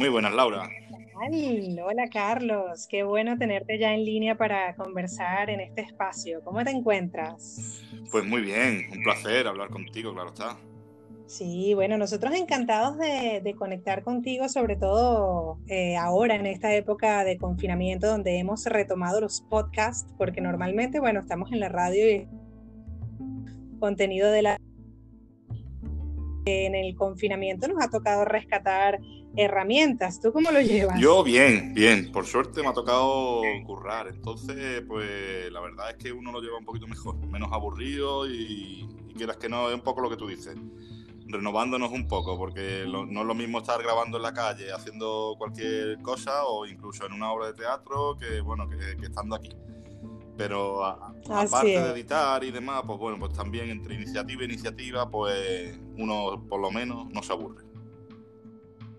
Muy buenas, Laura. Hola Carlos, qué bueno tenerte ya en línea para conversar en este espacio. ¿Cómo te encuentras? Pues muy bien, un placer hablar contigo, claro está. Sí, bueno, nosotros encantados de, conectar contigo, sobre todo eh, ahora en esta época de confinamiento donde hemos retomado los podcasts, porque normalmente, bueno, estamos en la radio y contenido de la... En el confinamiento nos ha tocado rescatar herramientas. ¿Tú cómo lo llevas? Yo bien, bien. Por suerte me ha tocado currar. Entonces, pues la verdad es que uno lo lleva un poquito mejor, menos aburrido y, y quieras que no, es un poco lo que tú dices. Renovándonos un poco, porque no es lo mismo estar grabando en la calle, haciendo cualquier cosa o incluso en una obra de teatro que, bueno, que, estando aquí. Pero aparte de editar y demás, pues bueno, pues también entre iniciativa e iniciativa, pues uno por lo menos no se aburre.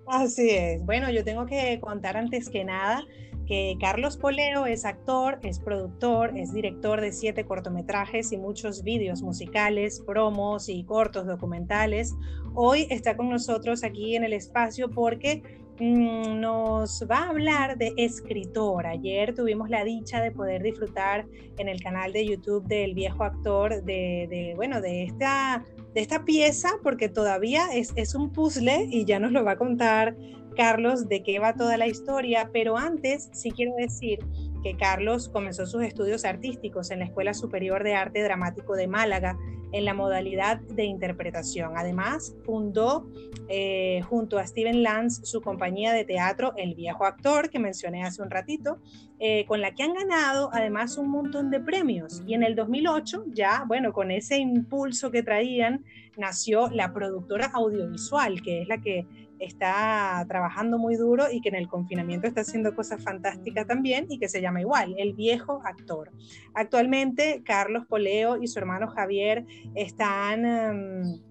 Así es. Bueno, yo tengo que contar antes que nada que Carlos Poleo es actor, es productor, es director de siete cortometrajes y muchos vídeos musicales, promos y cortos documentales. Hoy está con nosotros aquí en el espacio porque nos va a hablar de escritor. Ayer tuvimos la dicha de poder disfrutar en el canal de YouTube del viejo actor de, de bueno, de esta de esta pieza, porque todavía es, es un puzzle y ya nos lo va a contar Carlos de qué va toda la historia, pero antes sí quiero decir que Carlos comenzó sus estudios artísticos en la Escuela Superior de Arte Dramático de Málaga en la modalidad de interpretación. Además, fundó eh, junto a Steven Lance su compañía de teatro El Viejo Actor, que mencioné hace un ratito, eh, con la que han ganado además un montón de premios. Y en el 2008, ya, bueno, con ese impulso que traían, nació la productora audiovisual, que es la que está trabajando muy duro y que en el confinamiento está haciendo cosas fantásticas también y que se llama igual, El Viejo Actor. Actualmente, Carlos Poleo y su hermano Javier están... Em,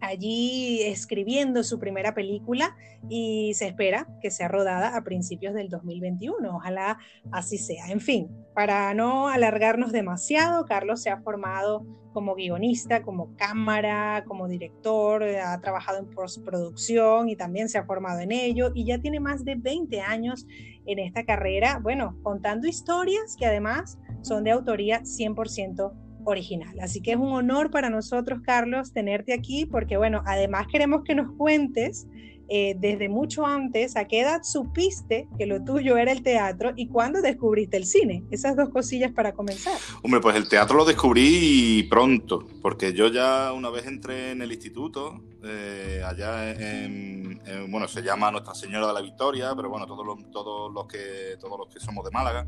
allí escribiendo su primera película y se espera que sea rodada a principios del 2021. Ojalá así sea. En fin, para no alargarnos demasiado, Carlos se ha formado como guionista, como cámara, como director, ha trabajado en postproducción y también se ha formado en ello y ya tiene más de 20 años en esta carrera, bueno, contando historias que además son de autoría 100% original. Así que es un honor para nosotros, Carlos, tenerte aquí, porque bueno, además queremos que nos cuentes eh, desde mucho antes a qué edad supiste que lo tuyo era el teatro y cuándo descubriste el cine. Esas dos cosillas para comenzar. Hombre, pues el teatro lo descubrí pronto, porque yo ya una vez entré en el instituto, eh, allá en, bueno, se llama Nuestra Señora de la Victoria, pero bueno, todos los, que todos los que somos de Málaga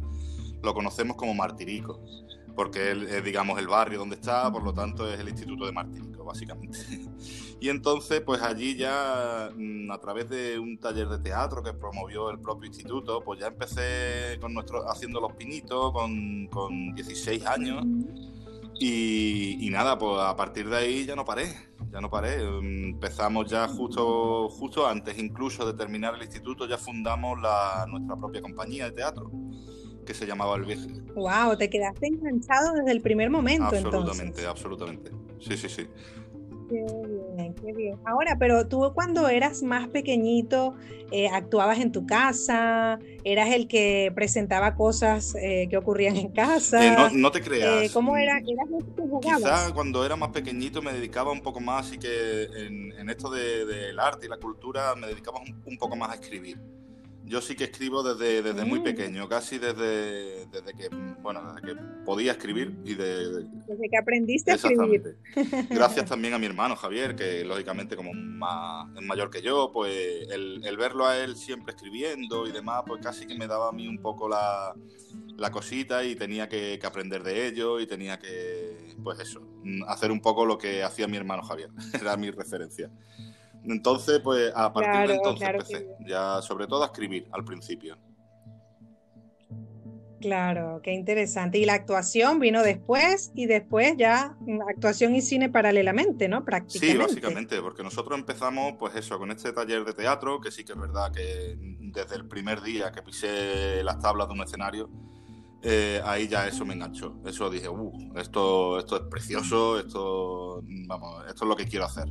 lo conocemos como Martirico porque es, digamos, el barrio donde está, por lo tanto es el Instituto de Martínico, básicamente. y entonces, pues allí ya, mm, a través de un taller de teatro que promovió el propio instituto, pues ya empecé con nuestro, haciendo los pinitos con, con 16 años. Y, nada, pues a partir de ahí ya no paré, ya no paré. Empezamos ya justo, justo antes incluso de terminar el instituto, ya fundamos la, nuestra propia compañía de teatro que se llamaba El Viejo. Wow, te quedaste enganchado desde el primer momento. Absolutamente, absolutamente. Sí, sí, sí. Qué bien, qué bien. Ahora, pero tú cuando eras más pequeñito, eh, actuabas en tu casa, eras el que presentaba cosas eh, que ocurrían en casa. Eh, no, te creas. ¿Cómo era? ¿Eras Quizá cuando era más pequeñito me dedicaba un poco más y que en, esto del de, arte y la cultura me dedicaba un poco más a escribir. Yo sí que escribo desde, desde muy mm. pequeño, casi desde, desde que bueno, desde que podía escribir y de, desde que aprendiste a escribir. Gracias también a mi hermano Javier, que lógicamente como más, es mayor que yo, pues el, el, verlo a él siempre escribiendo y demás, pues casi que me daba a mí un poco la, la cosita y tenía que, que, aprender de ello y tenía que, pues eso, hacer un poco lo que hacía mi hermano Javier, era mi referencia. Entonces, pues a partir de entonces empecé, ya sobre todo a escribir al principio. Claro, qué interesante. Y la actuación vino después y después ya actuación y cine paralelamente, ¿no? Prácticamente. Sí, básicamente, porque nosotros empezamos, pues eso, con este taller de teatro, que sí que es verdad que desde el primer día que pisé las tablas de un escenario, eh, ahí ya eso me enganchó. Eso dije, uh, esto, esto es precioso, esto, vamos, esto es lo que quiero hacer.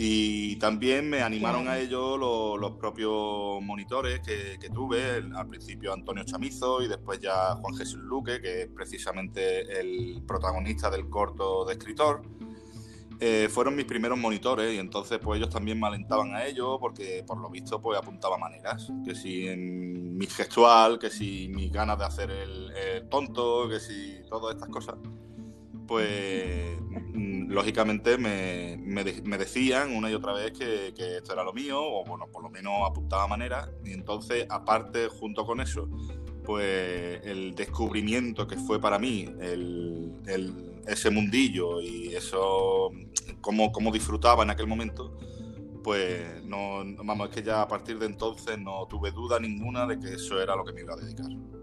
Y también me animaron a ello los, propios monitores que, tuve, al principio Antonio Chamizo y después ya Juan Jesús Luque, que es precisamente el protagonista del corto de escritor. Eh, fueron mis primeros monitores y entonces pues ellos también me alentaban a ello porque por lo visto pues apuntaba maneras, que si en mi gestual, que si mis ganas de hacer el, el tonto, que si todas estas cosas pues mm, lógicamente me, decían una y otra vez que, esto era lo mío, o bueno, por lo menos apuntaba manera, y entonces, aparte, junto con eso, pues el descubrimiento que fue para mí ese mundillo y eso, cómo, cómo disfrutaba en aquel momento, pues no, vamos, es que ya a partir de entonces no tuve duda ninguna de que eso era lo que me iba a dedicar.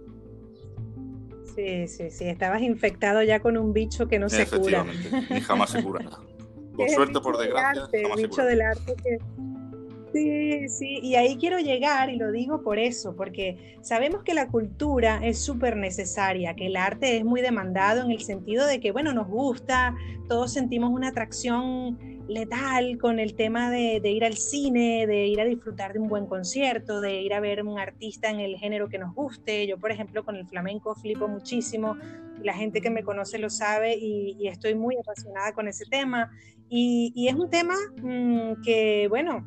Sí, sí, sí, estabas infectado ya con un bicho que no se cura. Ni jamás se cura. Por suerte, por desgracia, jamás bicho del arte que... Sí, sí, y ahí quiero llegar y lo digo por eso, porque sabemos que la cultura es súper necesaria, que el arte es muy demandado en el sentido de que, bueno, nos gusta, todos sentimos una atracción letal con el tema de, ir al cine, de ir a disfrutar de un buen concierto, de ir a ver un artista en el género que nos guste. Yo, por ejemplo, con el flamenco flipo muchísimo, la gente que me conoce lo sabe y, estoy muy apasionada con ese tema. Y, es un tema mm, que, bueno,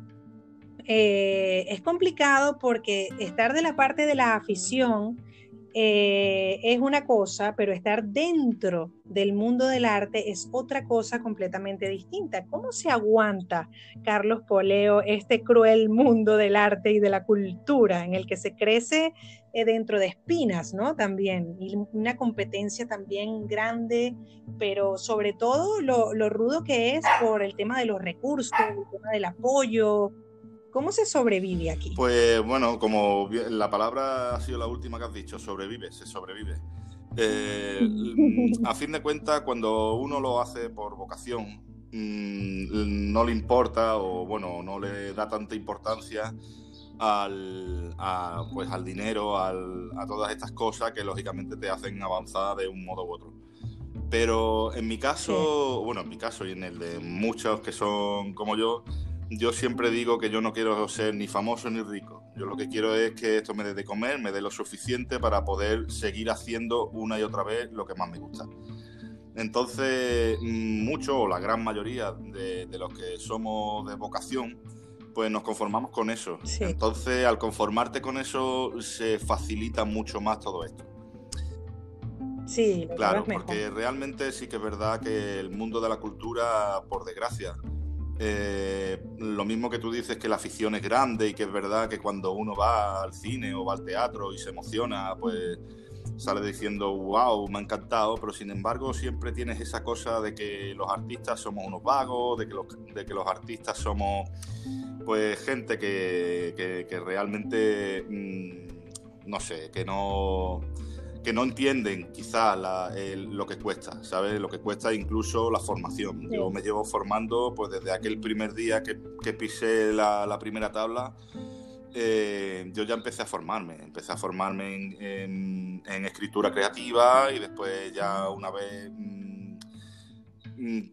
eh, es complicado porque estar de la parte de la afición, eh, es una cosa, pero estar dentro del mundo del arte es otra cosa completamente distinta. ¿Cómo se aguanta, Carlos Poleo, este cruel mundo del arte y de la cultura en el que se crece eh, dentro de espinas, ¿no? También, y una competencia también grande, pero sobre todo lo, lo rudo que es por el tema de los recursos, el tema del apoyo, ¿Cómo se sobrevive aquí? Pues bueno, como la palabra ha sido la última que has dicho, sobrevive, se sobrevive. Eh, a fin de cuentas, cuando uno lo hace por vocación, mm, no le importa o bueno, no le da tanta importancia al, pues, al dinero, a todas estas cosas que lógicamente te hacen avanzar de un modo u otro. Pero en mi caso, bueno, en mi caso y en el de muchos que son como yo, yo siempre digo que yo no quiero ser ni famoso ni rico. Yo lo que quiero es que esto me dé de comer, me dé lo suficiente para poder seguir haciendo una y otra vez lo que más me gusta. Entonces, mucho o la gran mayoría de, los que somos de vocación, pues nos conformamos con eso. Entonces, al conformarte con eso, se facilita mucho más todo esto. Sí, claro, porque realmente sí que es verdad que el mundo de la cultura, por desgracia, eh, lo mismo que tú dices que la afición es grande y que es verdad que cuando uno va al cine o va al teatro y se emociona, pues sale diciendo, wow, me ha encantado, pero sin embargo siempre tienes esa cosa de que los artistas somos unos vagos, de que los, de que los artistas somos pues gente que, que, realmente, mm, no sé, que no que no entienden quizás lo que cuesta, ¿sabes? Lo que cuesta incluso la formación. Yo me llevo formando pues desde aquel primer día que, que pisé la, primera tabla, eh, yo ya empecé a formarme, empecé a formarme en, escritura creativa y después ya una vez mm, mm,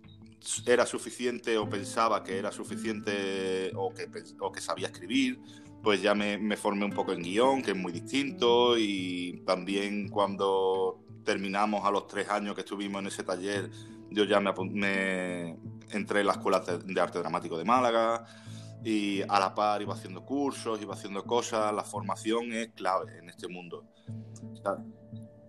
era suficiente o pensaba que era suficiente o que, o que sabía escribir, pues ya me, formé un poco en guion, que es muy distinto, y también cuando terminamos a los tres años que estuvimos en ese taller, yo ya me, entré en la Escuela de Arte Dramático de Málaga, y a la par iba haciendo cursos, iba haciendo cosas, la formación es clave en este mundo.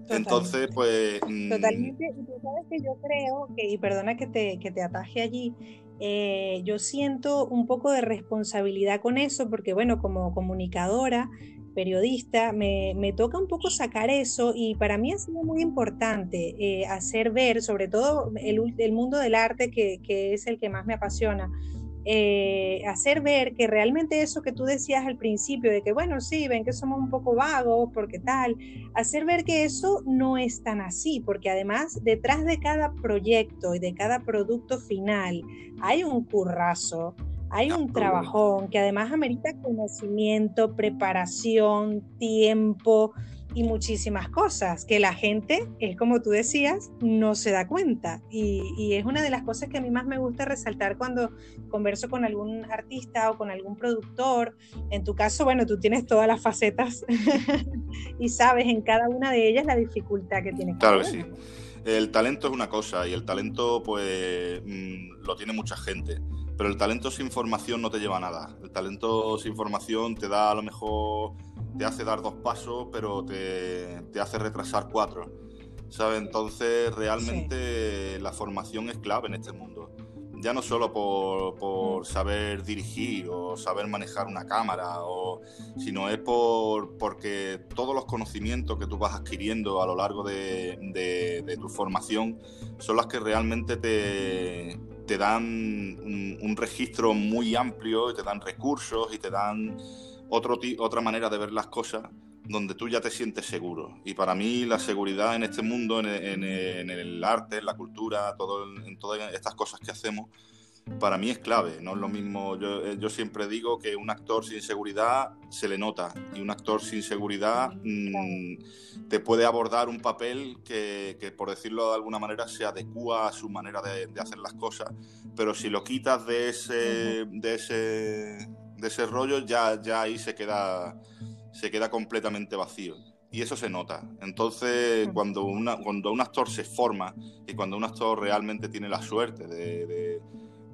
Entonces, pues... Mm, Totalmente, y tú sabes que yo creo, que, y perdona que te, que te ataje allí, eh, yo siento un poco de responsabilidad con eso, porque bueno, como comunicadora, periodista, me, toca un poco sacar eso y para mí ha sido muy importante eh, hacer ver, sobre todo el, mundo del arte, que, que, es el que más me apasiona, eh, hacer ver que realmente eso que tú decías al principio, de que bueno, sí, ven que somos un poco vagos, porque tal, hacer ver que eso no es tan así, porque además detrás de cada proyecto y de cada producto final hay un currazo, hay un trabajón que además amerita conocimiento, preparación, tiempo y muchísimas cosas que la gente, es como tú decías, no se da cuenta. Y, es una de las cosas que a mí más me gusta resaltar cuando converso con algún artista o con algún productor. En tu caso, bueno, tú tienes todas las facetas y sabes en cada una de ellas la dificultad que tiene. Claro que sí. El talento es una cosa y el talento pues mm, lo tiene mucha gente, pero el talento sin formación no te lleva a nada. El talento sin formación te da a lo mejor te hace dar dos pasos, pero te, hace retrasar cuatro. ¿Sabes? Entonces, realmente la formación es clave en este mundo. Ya no solo por, mm. saber dirigir o saber manejar una cámara, o, sino es por, porque todos los conocimientos que tú vas adquiriendo a lo largo de, tu formación son las que realmente te, te dan un, un registro muy amplio y te dan recursos y te dan otro otra manera de ver las cosas donde tú ya te sientes seguro. Y para mí la seguridad en este mundo, en, el arte, en la cultura, en todas estas cosas que hacemos, para mí es clave. No es lo mismo, yo, eh, yo, siempre digo que un actor sin seguridad se le nota y un actor sin seguridad mm, te puede abordar un papel que, que, por decirlo de alguna manera, se adecua a su manera de, hacer las cosas. Pero si lo quitas de ese de ese rollo, ya, ya ahí se queda, se queda completamente vacío. Y eso se nota. Entonces, cuando, una, cuando un actor se forma y cuando un actor realmente tiene la suerte de,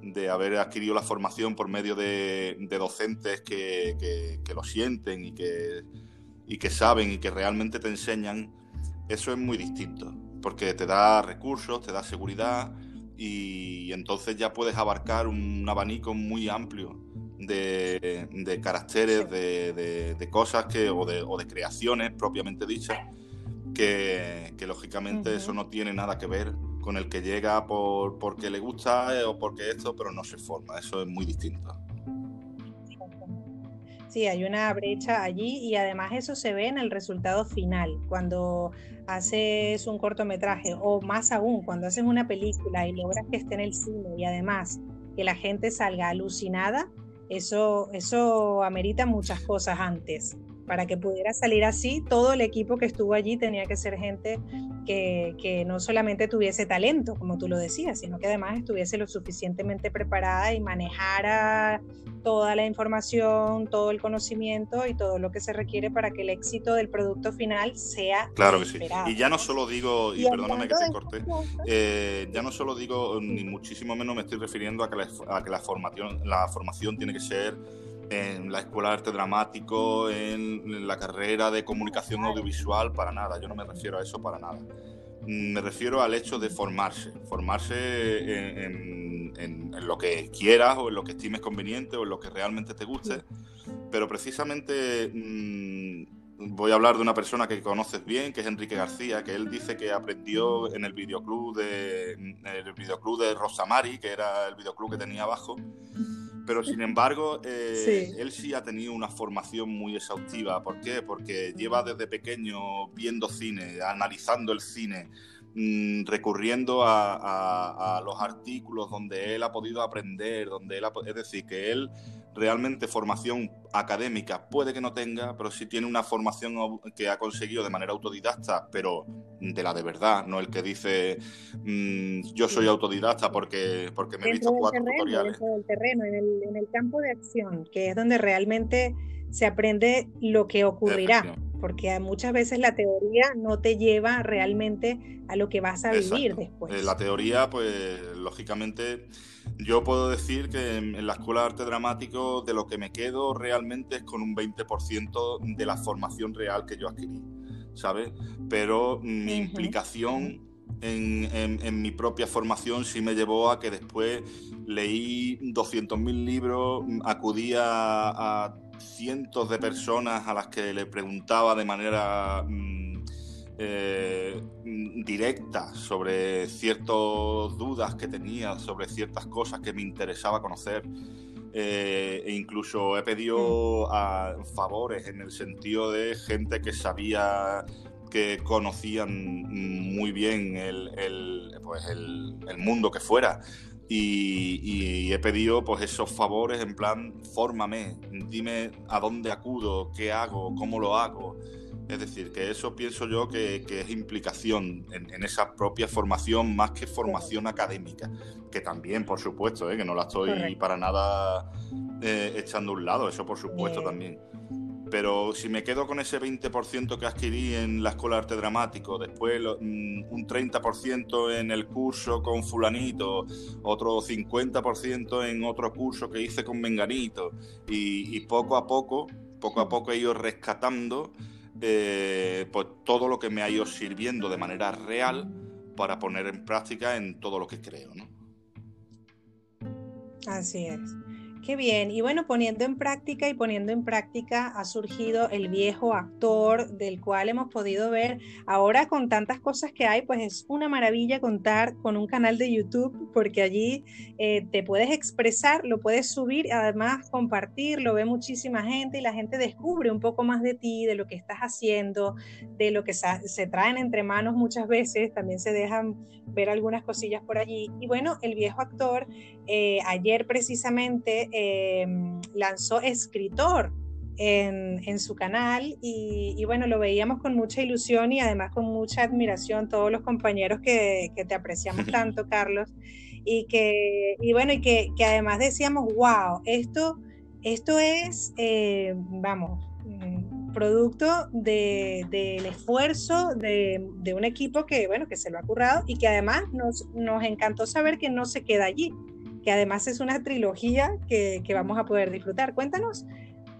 de, haber adquirido la formación por medio de, docentes que, que, lo sienten y que, y que saben y que realmente te enseñan, eso es muy distinto. Porque te da recursos, te da seguridad y entonces ya puedes abarcar un abanico muy amplio de, caracteres, de, cosas que, o, de, o de creaciones propiamente dichas, que, lógicamente eso no tiene nada que ver con el que llega por, porque le gusta eh, o porque esto, pero no se forma. Eso es muy distinto. Sí, hay una brecha allí y además eso se ve en el resultado final, cuando haces un cortometraje o más aún, cuando haces una película y logras que esté en el cine y además que la gente salga alucinada, eso, eso amerita muchas cosas antes. Para que pudiera salir así, todo el equipo que estuvo allí tenía que ser gente que, que, no solamente tuviese talento, como tú lo decías, sino que además estuviese lo suficientemente preparada y manejara toda la información, todo el conocimiento y todo lo que se requiere para que el éxito del producto final sea claro que sí. y ya no solo digo y, perdóname que te corté eh, ya no solo digo ni muchísimo menos me estoy refiriendo a que la, a que la formación la formación tiene que ser en la escuela de arte dramático, en, la carrera de comunicación audiovisual, para nada. Yo no me refiero a eso para nada. Me refiero al hecho de formarse, formarse en, lo que quieras o en lo que estimes conveniente o en lo que realmente te guste. Pero precisamente mm, voy a hablar de una persona que conoces bien, que es Enrique García, que él dice que aprendió en el videoclub de, el videoclub de Rosamari, que era el videoclub que tenía abajo pero sin embargo, eh, él sí ha tenido una formación muy exhaustiva. ¿Por qué? Porque lleva desde pequeño viendo cine, analizando el cine, mm, recurriendo a, los artículos donde él ha podido aprender, donde él es decir, que él realmente formación académica puede que no tenga, pero sí tiene una formación que ha conseguido de manera autodidacta, pero de la de verdad, no el que dice mm, yo soy autodidacta porque, porque me he visto cuatro tutoriales. Dentro del terreno, en el, en el campo de acción, que es donde realmente se aprende lo que ocurrirá, porque muchas veces la teoría no te lleva realmente a lo que vas a vivir después. Eh, la teoría, pues lógicamente yo puedo decir que en, la Escuela de Arte Dramático de lo que me quedo realmente es con un 20% de la formación real que yo adquirí, ¿sabes? Pero mi implicación en, mi propia formación sí me llevó a que después leí 200.000 libros, acudí a, cientos de personas a las que le preguntaba de manera... Mm, eh, directa sobre ciertas dudas que tenía, sobre ciertas cosas que me interesaba conocer. Eh, e incluso he pedido mm. a favores en el sentido de gente que sabía que conocían muy bien el, el, pues el, el mundo que fuera. Y, y, he pedido pues esos favores en plan, fórmame, dime a dónde acudo, qué hago, cómo lo hago. Es decir, que eso pienso yo que, es implicación en, esa propia formación más que formación académica, que también, por supuesto, ¿eh? que no la estoy para nada eh, echando a un lado, eso por supuesto también. Pero si me quedo con ese 20% que adquirí en la Escuela de Arte Dramático, después mm, un 30% en el curso con fulanito, otro 50% en otro curso que hice con menganito, y, y poco a poco, poco a poco he ido rescatando pues todo lo que me ha ido sirviendo de manera real para poner en práctica en todo lo que creo, ¿no? Así es. Qué bien. Y bueno, poniendo en práctica y poniendo en práctica ha surgido el viejo actor del cual hemos podido ver ahora con tantas cosas que hay, pues es una maravilla contar con un canal de YouTube porque allí eh, te puedes expresar, lo puedes subir, además compartir, lo ve muchísima gente y la gente descubre un poco más de ti, de lo que estás haciendo, de lo que se traen entre manos muchas veces, también se dejan ver algunas cosillas por allí. Y bueno, el viejo actor, eh, ayer precisamente Em, lanzó escritor en, su canal y, bueno, lo veíamos con mucha ilusión y además con mucha admiración todos los compañeros que, te apreciamos tanto, Carlos, y que, y bueno, y que, además decíamos, wow, esto, esto es, eh, vamos, mm, producto del esfuerzo de, un equipo que, bueno, que se lo ha currado y que además nos, nos encantó saber que no se queda allí, que además es una trilogía que, vamos a poder disfrutar. Cuéntanos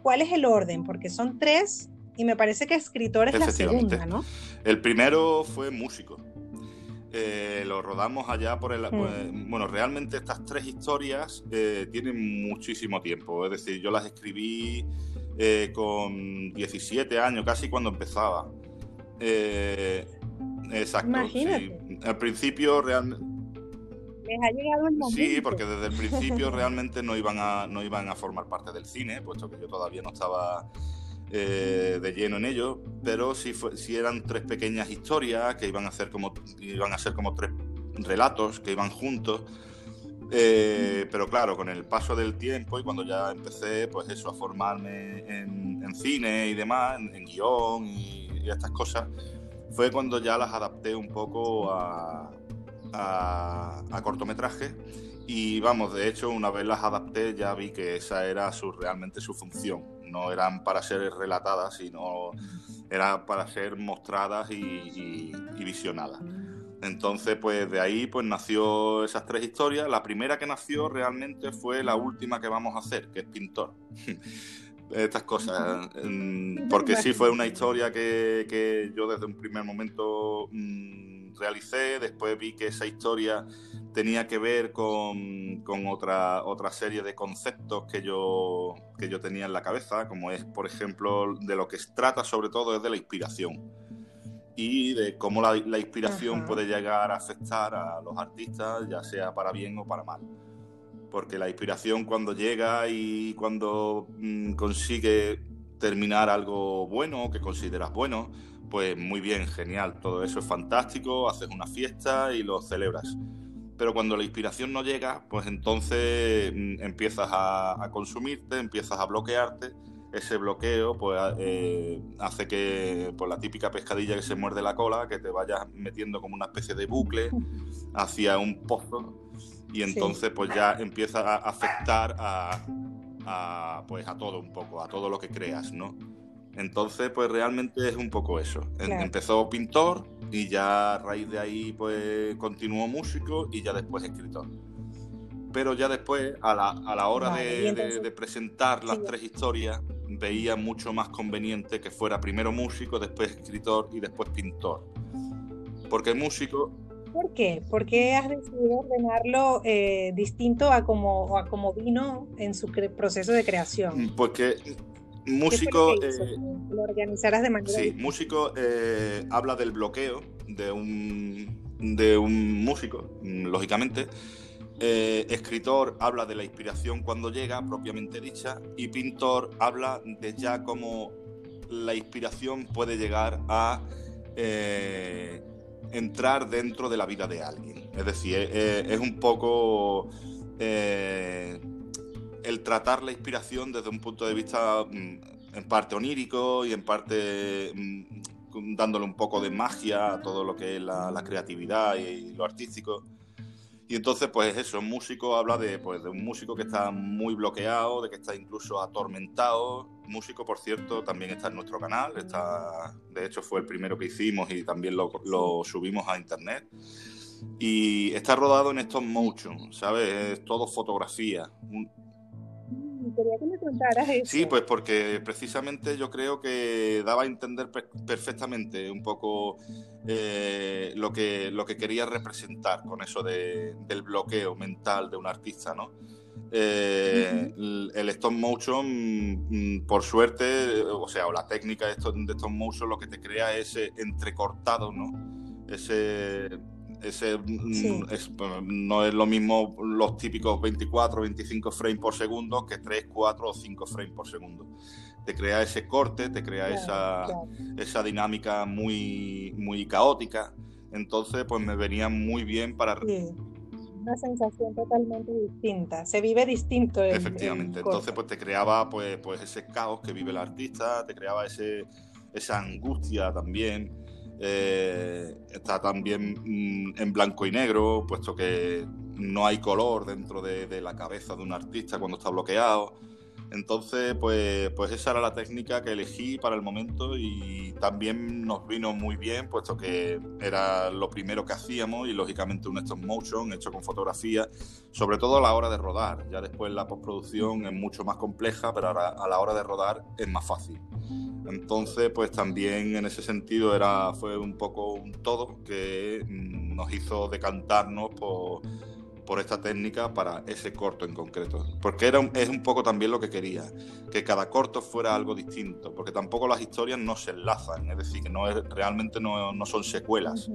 cuál es el orden, porque son tres y me parece que escritor es la segunda, ¿no? El primero fue músico. Eh, lo rodamos allá por el... Mm. Pues, bueno, realmente estas tres historias eh, tienen muchísimo tiempo. Es decir, yo las escribí eh, con 17 años, casi cuando empezaba. exacto. Imagínate. Al principio realmente les ha llegado el momento. Sí, porque desde el principio realmente no iban a, no iban a formar parte del cine, puesto que yo todavía no estaba eh, de lleno en ello, pero sí, fue, eran tres pequeñas historias que iban a, hacer como, iban a ser como tres relatos que iban juntos. Eh, pero claro, con el paso del tiempo y cuando ya empecé, pues eso, a formarme en, cine y demás, en, guion y, estas cosas, fue cuando ya las adapté un poco a, a, cortometraje y vamos, de hecho, una vez las adapté ya vi que esa era su, realmente su función. No eran para ser relatadas, sino era para ser mostradas y, visionadas. Entonces, pues de ahí pues nació esas tres historias. La primera que nació realmente fue la última que vamos a hacer, que es Pintor. Estas cosas. Porque sí fue una historia que, que yo desde un primer momento... Mm, realicé, después vi que esa historia tenía que ver con, otra, otra serie de conceptos que yo, que yo tenía en la cabeza, como es, por ejemplo, de lo que se trata sobre todo es de la inspiración y de cómo la, inspiración puede llegar a afectar a los artistas, ya sea para bien o para mal. Porque la inspiración cuando llega y cuando mm, consigue terminar algo bueno, que consideras bueno, pues muy bien, genial, todo eso es fantástico, haces una fiesta y lo celebras. Pero cuando la inspiración no llega, pues entonces mm, empiezas a, consumirte, empiezas a bloquearte. Ese bloqueo pues, eh, hace que pues, la típica pescadilla que se muerde la cola, que te vayas metiendo como una especie de bucle hacia un pozo y entonces pues ya empieza a afectar a, a, pues, a todo un poco, a todo lo que creas, ¿no? Entonces, pues realmente es un poco eso. Empezó pintor y ya a raíz de ahí, pues continuó músico y ya después escritor. Pero ya después, a la, a la hora de, presentar las tres historias, veía mucho más conveniente que fuera primero músico, después escritor y después pintor. Porque músico... ¿Por qué? ¿Por qué has decidido ordenarlo eh, distinto a como, a como vino en su proceso de creación? Porque músico. Eh, lo organizarás de manera. Sí, músico eh, habla del bloqueo de un, de un músico, mm, lógicamente. Eh, escritor habla de la inspiración cuando llega, propiamente dicha, y pintor habla de ya cómo la inspiración puede llegar a entrar dentro de la vida de alguien. Es decir, es un poco el tratar la inspiración desde un punto de vista mm, en parte onírico y en parte mm, dándole un poco de magia a todo lo que es la, creatividad y, lo artístico. Y entonces, pues eso, un músico habla de, pues, de un músico que está muy bloqueado, de que está incluso atormentado. Músico, por cierto, también está en nuestro canal. Está, de hecho, fue el primero que hicimos y también lo, subimos a internet. Y está rodado en estos motion, ¿sabes? Es todo fotografía. Quería que me contaras eso. Sí, pues porque precisamente yo creo que daba a entender perfectamente un poco eh, lo, que, lo que quería representar con eso de, del bloqueo mental de un artista, ¿no? Eh, el, stop motion, mm, por suerte, o sea, o la técnica de stop, de stop motion lo que te crea es ese entrecortado, ¿no? Ese ese mm, no es lo mismo los típicos 24 25 frames por segundo que 3, 4 o 5 frames por segundo. Te crea ese corte, te crea esa, esa dinámica muy, muy caótica. Entonces, pues me venía muy bien para... Una sensación totalmente distinta. Se vive distinto. Efectivamente. Entonces, pues te creaba pues, pues ese caos que vive el artista, te creaba ese, esa angustia también eh, está también mm, en blanco y negro, puesto que no hay color dentro de, la cabeza de un artista cuando está bloqueado. Entonces, pues, pues esa era la técnica que elegí para el momento y también nos vino muy bien, puesto que era lo primero que hacíamos y lógicamente un stop motion hecho con fotografía, sobre todo a la hora de rodar. Ya después la postproducción es mucho más compleja, pero ahora a la hora de rodar es más fácil. Entonces, pues también en ese sentido era, fue un poco un todo que nos hizo decantarnos por, esta técnica para ese corto en concreto. Porque era es un poco también lo que quería, que cada corto fuera algo distinto, porque tampoco las historias no se enlazan, es decir, que no es, realmente no, son secuelas,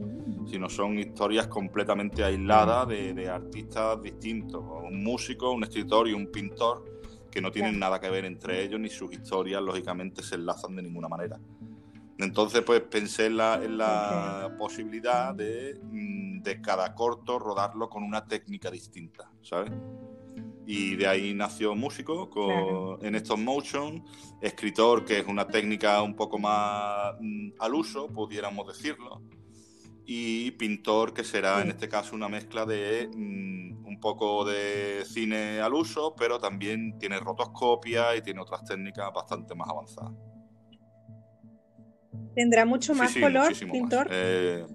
sino son historias completamente aisladas de, de artistas distintos, un músico, un escritor y un pintor que no tienen nada que ver entre ellos ni sus historias, lógicamente, se enlazan de ninguna manera. Entonces, pues pensé en la, posibilidad de, mm, de, cada corto rodarlo con una técnica distinta, ¿sabes? Y de ahí nació músico con, en estos motion, escritor, que es una técnica un poco más mm, al uso, pudiéramos decirlo, y pintor, que será en este caso una mezcla de mm, un poco de cine al uso, pero también tiene rotoscopia y tiene otras técnicas bastante más avanzadas. ¿Tendrá mucho más color, pintor? Eh,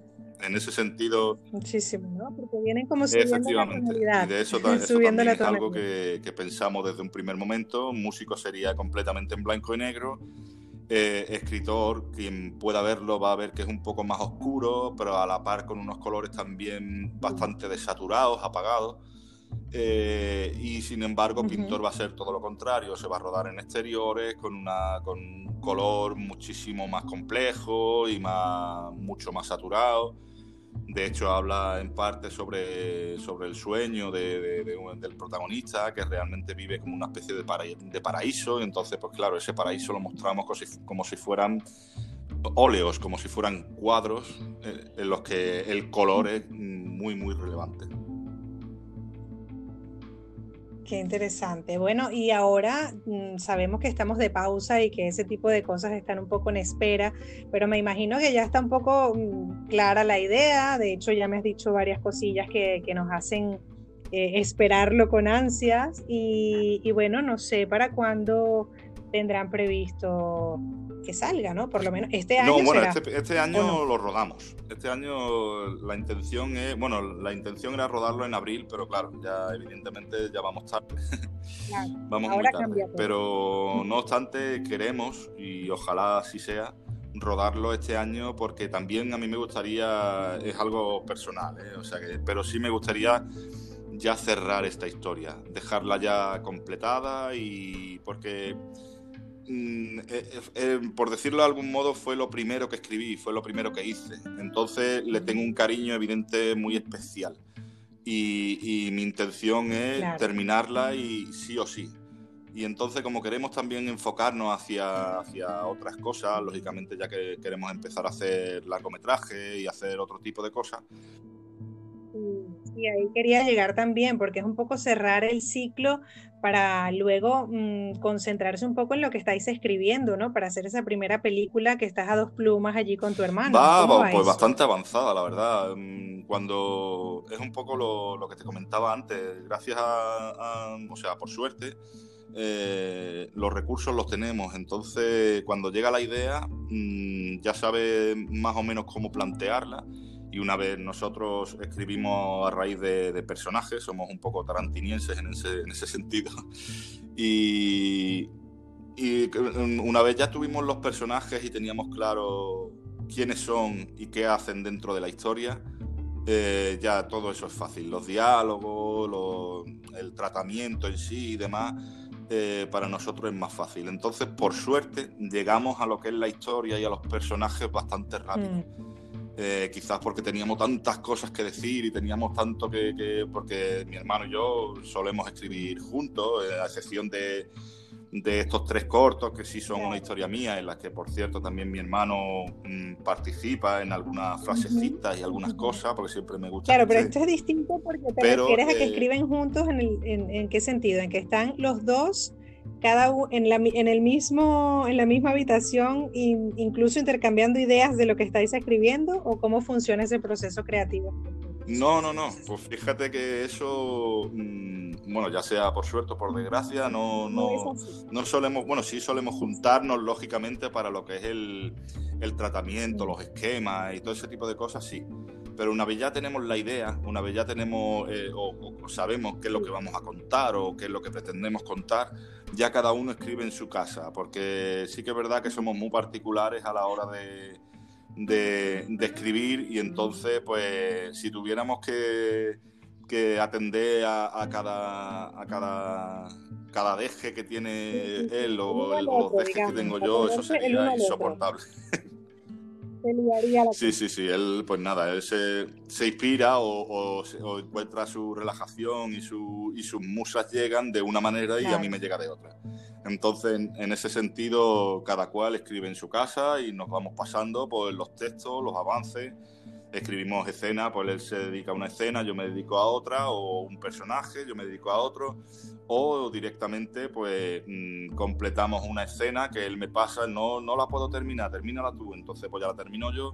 en ese sentido. Muchísimo, ¿no? Porque vienen como subiendo la tonalidad. Y de eso, también es algo que, que, pensamos desde un primer momento. Un músico sería completamente en blanco y negro eh, escritor, quien pueda verlo va a ver que es un poco más oscuro, pero a la par con unos colores también bastante desaturados, apagados. Eh, y sin embargo, pintor va a ser todo lo contrario, se va a rodar en exteriores con, una, con un color muchísimo más complejo y más, mucho más saturado. De hecho, habla en parte sobre, sobre el sueño de, del protagonista, que realmente vive como una especie de, de paraíso. Y entonces, pues claro, ese paraíso lo mostramos como si, como si fueran óleos, como si fueran cuadros eh, en los que el color es muy, muy relevante. Qué interesante. Bueno, y ahora mm, sabemos que estamos de pausa y que ese tipo de cosas están un poco en espera, pero me imagino que ya está un poco mm, clara la idea. De hecho, ya me has dicho varias cosillas que, nos hacen eh, esperarlo con ansias. Y, y, bueno, no sé para cuándo tendrán previsto que salga, ¿no? Por lo menos este año. No, bueno, este, este, año lo rodamos. Este año la intención es, bueno, la intención era rodarlo en abril, pero claro, ya evidentemente ya vamos tarde. vamos muy tarde. Pero no obstante, queremos, y ojalá así sea, rodarlo este año porque también a mí me gustaría, es algo personal, ¿eh? o sea que, pero sí me gustaría ya cerrar esta historia, dejarla ya completada y porque Mm, eh, eh, eh, por decirlo de algún modo, fue lo primero que escribí, fue lo primero que hice. Entonces le tengo un cariño evidente muy especial. Y, mi intención es terminarla y sí o sí. Y entonces, como queremos también enfocarnos hacia, hacia otras cosas, lógicamente ya que queremos empezar a hacer largometraje y hacer otro tipo de cosas, Y ahí quería llegar también, porque es un poco cerrar el ciclo para luego mm, concentrarse un poco en lo que estáis escribiendo, ¿no? Para hacer esa primera película que estás a dos plumas allí con tu hermano. Va, pues bastante avanzada, la verdad. Mm, cuando es un poco lo, que te comentaba antes, gracias a, o sea, por suerte, eh, los recursos los tenemos. Entonces, cuando llega la idea, mm, ya sabes más o menos cómo plantearla y una vez nosotros escribimos a raíz de, personajes, somos un poco tarantinienses en ese, en ese sentido, y, y, una vez ya tuvimos los personajes y teníamos claro quiénes son y qué hacen dentro de la historia, eh, ya todo eso es fácil. Los diálogos, el tratamiento en sí y demás, eh, para nosotros es más fácil. Entonces, por suerte, llegamos a lo que es la historia y a los personajes bastante rápido. Mm. Eh, quizás porque teníamos tantas cosas que decir y teníamos tanto que, porque mi hermano y yo solemos escribir juntos, eh, a excepción de, de, estos tres cortos que sí son una historia mía, en las que por cierto también mi hermano mm, participa en algunas frasecitas y algunas cosas, porque siempre me gusta. Claro, pero esto es distinto porque te refieres a que eh, escriben juntos en, el, en, en qué sentido, en que están los dos cada en la, en el mismo, en la misma habitación, incluso intercambiando ideas de lo que estáis escribiendo o cómo funciona ese proceso creativo? No, no, no. Pues fíjate que eso, mm, bueno, ya sea por suerte o por desgracia, no, no, no, solemos, bueno, sí solemos juntarnos, lógicamente, para lo que es el, el tratamiento, los esquemas y todo ese tipo de cosas, sí pero una vez ya tenemos la idea, una vez ya tenemos eh, o, sabemos qué es lo que vamos a contar o qué es lo que pretendemos contar, ya cada uno escribe en su casa, porque sí que es verdad que somos muy particulares a la hora de, de, escribir y entonces, pues, si tuviéramos que, que atender a, cada, a cada, cada deje que tiene él o, los dejes que tengo yo, eso sería insoportable. Sí, sí, sí. Él, pues nada, él se, inspira o, encuentra su relajación y, su, y sus musas llegan de una manera y a mí me llega de otra. Entonces, en, ese sentido, cada cual escribe en su casa y nos vamos pasando por los textos, los avances. Escribimos escenas, pues él se dedica a una escena, yo me dedico a otra, o un personaje, yo me dedico a otro o directamente pues mm, completamos una escena que él me pasa, no, no la puedo terminar, termínala tú, entonces pues ya la termino yo,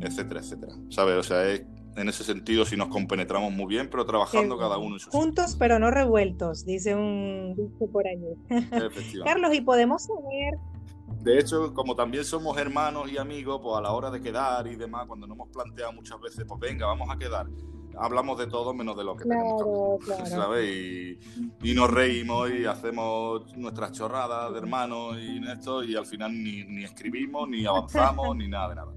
etcétera, etcétera. ¿Sabes? O sea, en ese sentido si nos compenetramos muy bien, pero trabajando cada uno en su Juntos pero no revueltos, dice un dice por ahí. Carlos, ¿y podemos saber de hecho, como también somos hermanos y amigos, pues a la hora de quedar y demás, cuando nos hemos planteado muchas veces, pues venga, vamos a quedar hablamos de todo menos de lo que tenemos ¿sabes? Y, nos reímos y hacemos nuestras chorradas de hermanos y esto, y al final ni, escribimos, ni avanzamos, ni nada de nada.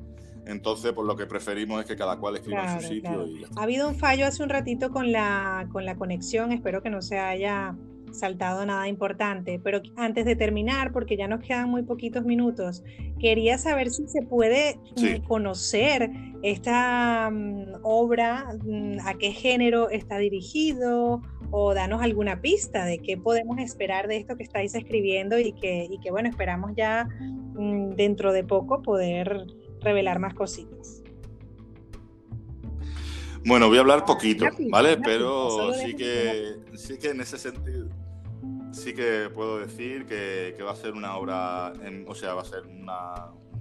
Entonces, pues lo que preferimos es que cada cual escriba en su sitio. Ha habido un fallo hace un ratito con la, con la conexión, espero que no se haya saltado nada importante, pero antes de terminar, porque ya nos quedan muy poquitos minutos, quería saber si se puede mm, conocer esta mm, obra, mm, a qué género está dirigido o danos alguna pista de qué podemos esperar de esto que estáis escribiendo y que, y que bueno, esperamos ya dentro de poco poder revelar más cositas. Bueno, voy a hablar poquito, ¿vale? Pero sí que, sí que en ese sentido sí que puedo decir que, va a ser una obra, o sea, va a ser un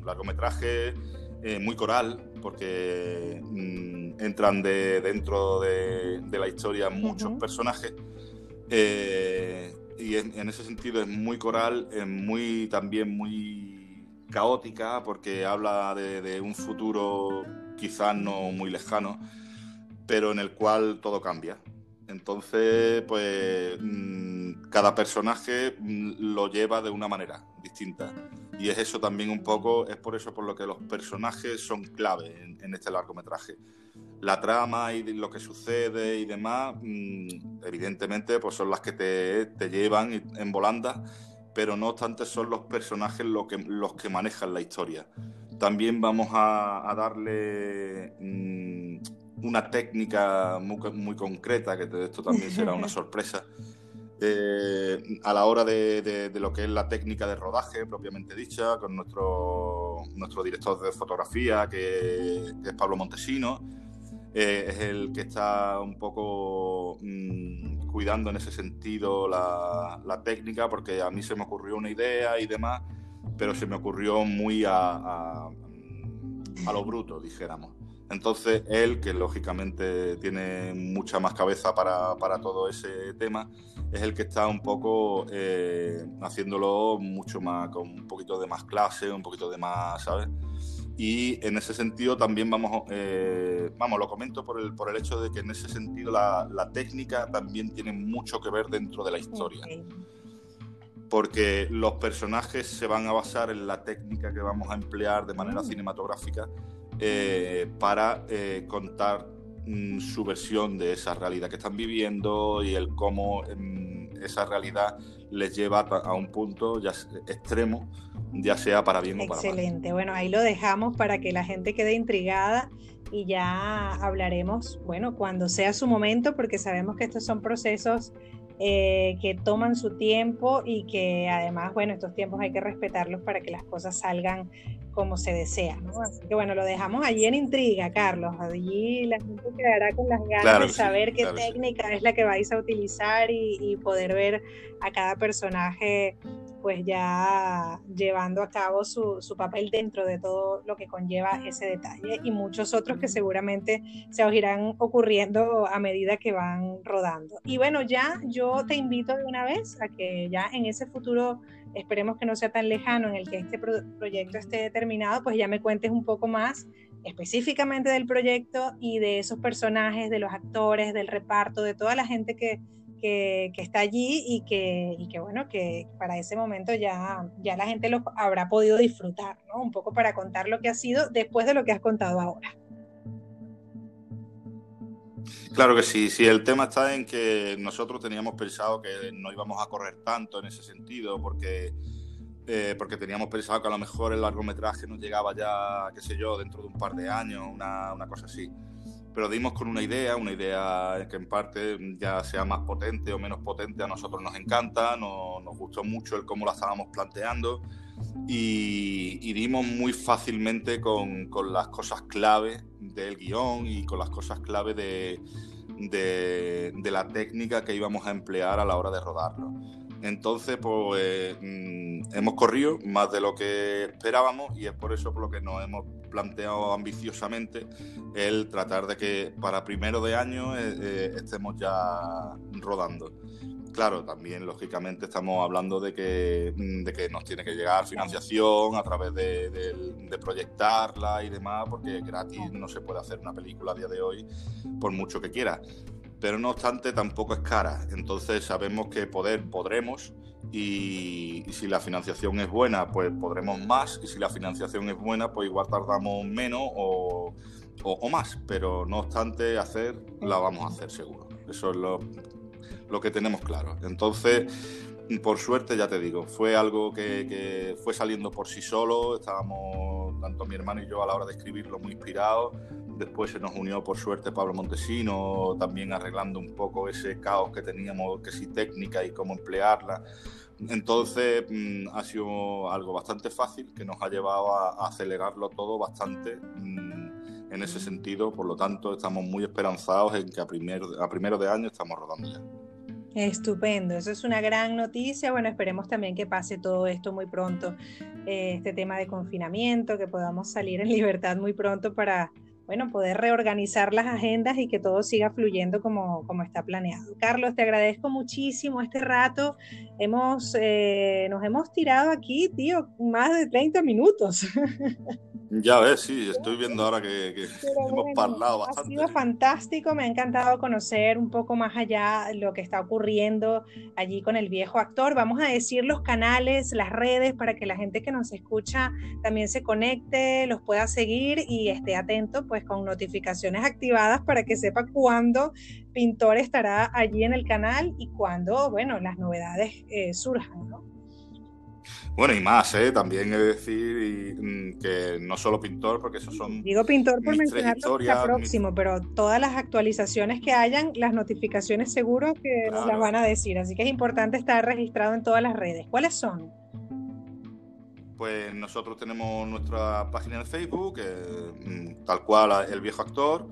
largometraje eh, muy coral, porque mm, entran de, dentro de, la historia muchos personajes. Eh, y en, ese sentido es muy coral, es muy también muy caótica, porque habla de un futuro quizás no muy lejano, pero en el cual todo cambia. Entonces, pues mm, cada personaje mm, lo lleva de una manera distinta. Y es eso también un poco, es por eso por lo que los personajes son clave en, este largometraje. La trama y lo que sucede y demás, mm, evidentemente, pues son las que te, llevan en volanda, pero no obstante son los personajes los que, los que manejan la historia. También vamos a, darle una técnica muy, concreta, que esto también será una sorpresa, eh, a la hora de, lo que es la técnica de rodaje propiamente dicha, con nuestro, nuestro director de fotografía, que, es Pablo Montesino. eh, es el que está un poco mm, cuidando en ese sentido la, técnica, porque a mí se me ocurrió una idea y demás, pero se me ocurrió muy a, a lo bruto, dijéramos. Entonces, él, que lógicamente tiene mucha más cabeza para, todo ese tema, es el que está un poco eh, haciéndolo mucho más, con un poquito de más clase, un poquito de más, ¿sabes? Y en ese sentido también vamos, eh, vamos, lo comento por el, por el hecho de que en ese sentido la, técnica también tiene mucho que ver dentro de la historia. Porque los personajes se van a basar en la técnica que vamos a emplear de manera mm. cinematográfica eh, para eh, contar mm, su versión de esa realidad que están viviendo y el cómo mm, esa realidad les lleva a un punto ya extremo, ya sea para bien o para mal. Excelente, bueno, ahí lo dejamos para que la gente quede intrigada y ya hablaremos, bueno, cuando sea su momento, porque sabemos que estos son procesos eh, que toman su tiempo y que además, bueno, estos tiempos hay que respetarlos para que las cosas salgan como se desea, ¿no? Así que bueno, lo dejamos allí en intriga, Carlos. Allí la gente quedará con las ganas de saber qué técnica es la que vais a utilizar y, poder ver a cada personaje pues ya llevando a cabo su, su, papel dentro de todo lo que conlleva ese detalle y muchos otros que seguramente se os irán ocurriendo a medida que van rodando. Y bueno, ya yo te invito de una vez a que ya en ese futuro esperemos que no sea tan lejano en el que este proyecto esté determinado, pues ya me cuentes un poco más específicamente del proyecto y de esos personajes, de los actores, del reparto, de toda la gente que, que, está allí y que, y que, bueno, que para ese momento ya, ya la gente lo habrá podido disfrutar, ¿no? Un poco para contar lo que ha sido después de lo que has contado ahora. Claro que sí, sí, el tema está en que nosotros teníamos pensado que no íbamos a correr tanto en ese sentido, porque, eh, porque teníamos pensado que a lo mejor el largometraje nos llegaba ya, qué sé yo, dentro de un par de años, una, una cosa así. Pero dimos con una idea, una idea que en parte ya sea más potente o menos potente, a nosotros nos encanta, nos, nos gustó mucho el cómo la estábamos planteando y, dimos muy fácilmente con, con, las cosas clave del guion y con las cosas clave de, de, la técnica que íbamos a emplear a la hora de rodarlo. Entonces, pues mm, hemos corrido más de lo que esperábamos y es por eso por lo que nos hemos planteado ambiciosamente el tratar de que para primero de año eh, eh, estemos ya rodando. Claro, también lógicamente estamos hablando de que, mm, de que nos tiene que llegar financiación a través de, de, proyectarla y demás, porque gratis no se puede hacer una película a día de hoy por mucho que quiera. Pero no obstante tampoco es cara, entonces sabemos que poder podremos y, si la financiación es buena pues podremos más y si la financiación es buena pues igual tardamos menos o, o, o más, pero no obstante hacer la vamos a hacer seguro. Eso es lo lo que tenemos claro. Entonces, por suerte, ya te digo, fue algo que, fue saliendo por sí solo, estábamos, tanto mi hermano y yo, a la hora de escribirlo muy inspirados. Después se nos unió, por suerte, Pablo Montesino, también arreglando un poco ese caos que teníamos, que si técnica y cómo emplearla. Entonces mm, ha sido algo bastante fácil que nos ha llevado a, acelerarlo todo bastante mm, en ese sentido. Por lo tanto, estamos muy esperanzados en que a, primer, a primero de año estamos rodando ya. Estupendo, eso es una gran noticia. Bueno, esperemos también que pase todo esto muy pronto, eh, este tema de confinamiento, que podamos salir en libertad muy pronto para, bueno, poder reorganizar las agendas y que todo siga fluyendo como, como está planeado. Carlos, te agradezco muchísimo este rato. Hemos, eh, nos hemos tirado aquí, tío, más de 30 minutos. Ya ves, sí, estoy viendo ahora que, hemos parlado bastante. Ha sido fantástico, me ha encantado conocer un poco más allá lo que está ocurriendo allí con el viejo actor. Vamos a decir los canales, las redes, para que la gente que nos escucha también se conecte, los pueda seguir y esté atento pues con notificaciones activadas para que sepa cuándo Pintor estará allí en el canal y cuándo, bueno, las novedades eh, surjan, ¿no? Bueno, y más, ¿eh? también he de decir mm, que no solo pintor, porque esos son. Digo pintor por mencionarlo próximo, pero todas las actualizaciones que hayan, las notificaciones seguro que las van a decir. Así que es importante estar registrado en todas las redes. ¿Cuáles son? Pues nosotros tenemos nuestra página de Facebook, mm, tal cual el viejo actor.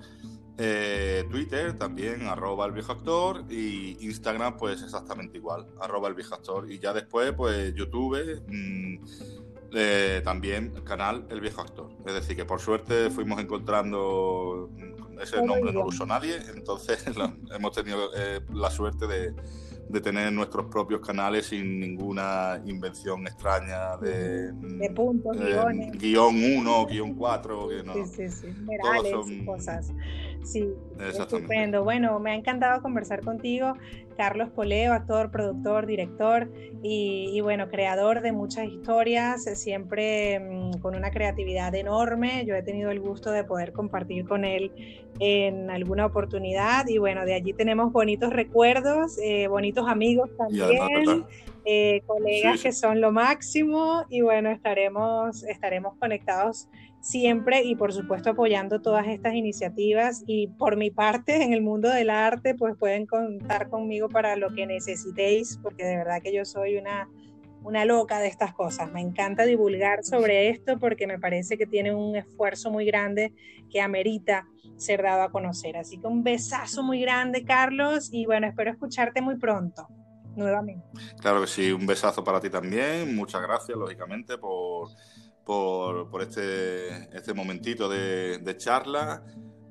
Eh, Twitter también, arroba el viejo actor, y Instagram, pues exactamente igual, arroba el viejo actor. Y ya después, pues YouTube, mm, eh, también canal El Viejo Actor. Es decir, que por suerte fuimos encontrando ese nombre no lo usó nadie, entonces hemos tenido eh, la suerte de, de tener nuestros propios canales sin ninguna invención extraña de, de puntos, eh, guion 1, guion 4, que no, sí, sí, sí. Numerales y cosas. Sí, estupendo. Bueno, me ha encantado conversar contigo. Carlos Poleo, actor, productor, director y, bueno, creador de muchas historias, siempre mm, con una creatividad enorme. Yo he tenido el gusto de poder compartir con él en alguna oportunidad y bueno, de allí tenemos bonitos recuerdos, eh, bonitos amigos también. Eh, colegas que son lo máximo y bueno, estaremos, estaremos conectados siempre y por supuesto apoyando todas estas iniciativas y por mi parte en el mundo del arte pues pueden contar conmigo para lo que necesitéis porque de verdad que yo soy una, una loca de estas cosas. Me encanta divulgar sobre esto porque me parece que tiene un esfuerzo muy grande que amerita ser dado a conocer. Así que un besazo muy grande Carlos y bueno, espero escucharte muy pronto. Nuevamente. Claro que sí, un besazo para ti también. Muchas gracias, lógicamente, por por, este, este momentito de, charla.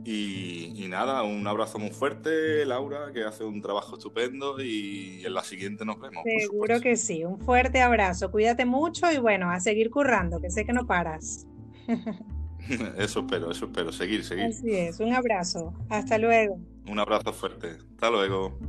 Y, nada, un abrazo muy fuerte, Laura, que hace un trabajo estupendo y en la siguiente nos vemos. Seguro que sí, un fuerte abrazo, cuídate mucho y bueno, a seguir currando, que sé que no paras. Eso espero, eso espero, seguir, seguir. Así es, un abrazo, hasta luego. Un abrazo fuerte, hasta luego.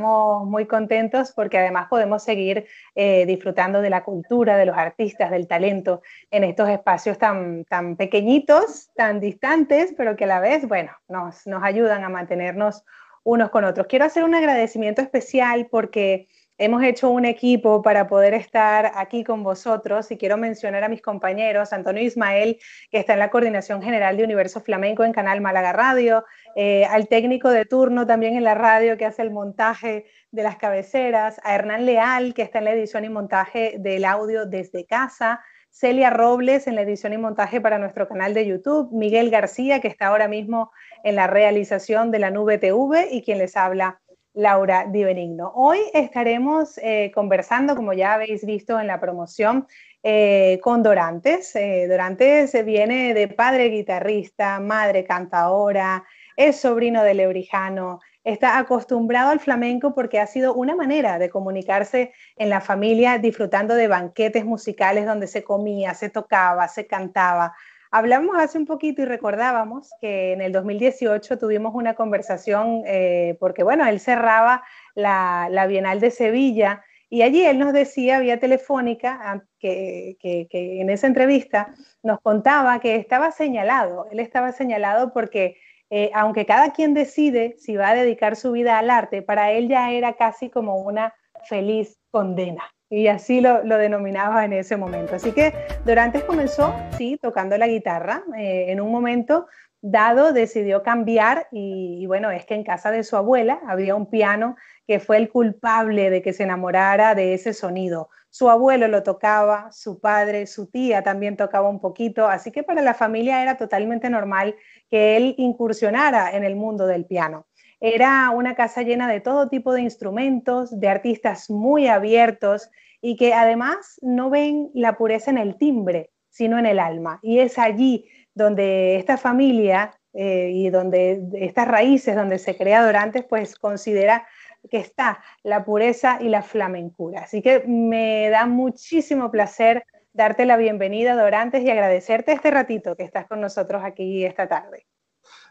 Estamos muy contentos porque además podemos seguir eh, disfrutando de la cultura, de los artistas, del talento en estos espacios tan, tan pequeñitos, tan distantes, pero que a la vez, bueno, nos, nos ayudan a mantenernos unos con otros. Quiero hacer un agradecimiento especial porque hemos hecho un equipo para poder estar aquí con vosotros y quiero mencionar a mis compañeros, Antonio Ismael, que está en la Coordinación General de Universo Flamenco en Canal Málaga Radio, eh, al técnico de turno también en la radio que hace el montaje de las cabeceras, a Hernán Leal, que está en la edición y montaje del audio desde casa, Celia Robles en la edición y montaje para nuestro canal de YouTube, Miguel García, que está ahora mismo en la realización de la nube TV y quien les habla Laura Di Benigno. Hoy estaremos eh, conversando, como ya habéis visto en la promoción, eh, con Dorantes. Eh, Dorantes viene de padre guitarrista, madre cantadora, es sobrino de Lebrijano, está acostumbrado al flamenco porque ha sido una manera de comunicarse en la familia disfrutando de banquetes musicales donde se comía, se tocaba, se cantaba. Hablamos hace un poquito y recordábamos que en el 2018 tuvimos una conversación eh, porque, bueno, él cerraba la, Bienal de Sevilla y allí él nos decía vía telefónica ah, que, en esa entrevista nos contaba que estaba señalado, él estaba señalado porque eh, aunque cada quien decide si va a dedicar su vida al arte, para él ya era casi como una feliz condena y así lo, denominaba en ese momento. Así que Dorantes comenzó, sí, tocando la guitarra. Eh, en un momento dado decidió cambiar y, bueno, es que en casa de su abuela había un piano que fue el culpable de que se enamorara de ese sonido. Su abuelo lo tocaba, su padre, su tía también tocaba un poquito, así que para la familia era totalmente normal que él incursionara en el mundo del piano. Era una casa llena de todo tipo de instrumentos, de artistas muy abiertos y que además no ven la pureza en el timbre, sino en el alma. Y es allí donde esta familia eh, y donde estas raíces donde se crea Dorantes, pues considera que está la pureza y la flamencura. Así que me da muchísimo placer darte la bienvenida, Dorantes, y agradecerte este ratito que estás con nosotros aquí esta tarde.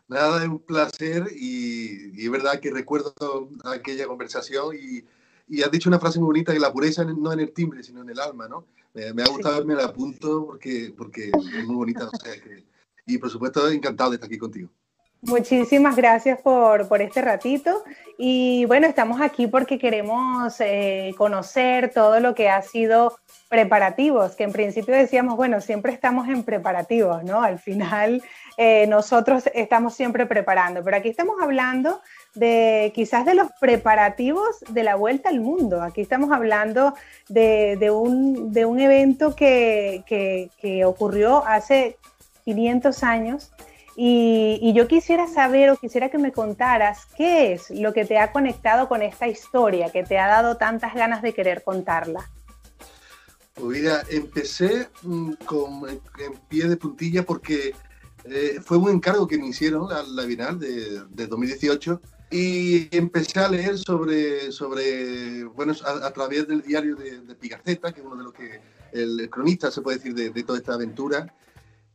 Nada, es un placer y, es verdad que recuerdo aquella conversación y, y, has dicho una frase muy bonita que la pureza no en el timbre, sino en el alma, ¿no? Me, ha gustado verme el apunto porque, porque es muy bonita. y por supuesto, encantado de estar aquí contigo. Muchísimas gracias por, por, este ratito. Y bueno, estamos aquí porque queremos eh, conocer todo lo que ha sido preparativos, que en principio decíamos, bueno, siempre estamos en preparativos, ¿no? Al final eh, nosotros estamos siempre preparando, pero aquí estamos hablando de quizás de los preparativos de la vuelta al mundo. Aquí estamos hablando de, de, un, de un, evento que, que, que ocurrió hace 500 años y, yo quisiera saber o quisiera que me contaras qué es lo que te ha conectado con esta historia, que te ha dado tantas ganas de querer contarla. Pues mira, empecé mm, con, en pie de puntilla porque eh, fue un encargo que me hicieron la, la Bienal de, de, 2018 y empecé a leer sobre, sobre bueno, a, través del diario de, de que es uno de los que, el, cronista se puede decir de, de toda esta aventura,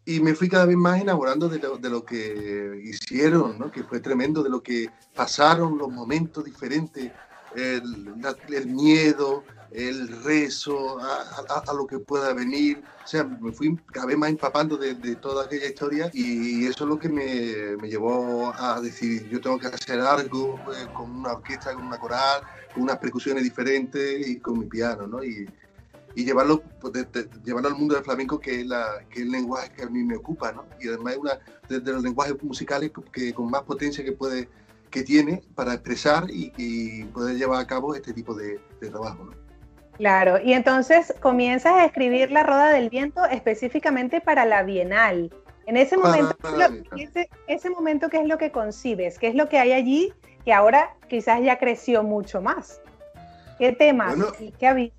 y me fui cada vez más enamorando de lo, de lo que hicieron, ¿no? que fue tremendo, de lo que pasaron, los momentos diferentes, el, el miedo, el rezo a, a, lo que pueda venir. O sea, me fui cada vez más empapando de, de toda aquella historia y eso es lo que me, me, llevó a decir, yo tengo que hacer algo eh, con una orquesta, con una coral, con unas percusiones diferentes y con mi piano, ¿no? Y, y llevarlo, pues, llevarlo al mundo del flamenco, que es, la, que es el lenguaje que a mí me ocupa, ¿no? Y además es una de, los lenguajes musicales que, con más potencia que, puede, que tiene para expresar y, y poder llevar a cabo este tipo de, de trabajo, ¿no? Claro, y entonces comienzas a escribir La Roda del Viento específicamente para la Bienal. En ese momento, ese, ese momento, ¿qué es lo que concibes? ¿Qué es lo que hay allí que ahora quizás ya creció mucho más? ¿Qué temas y qué había?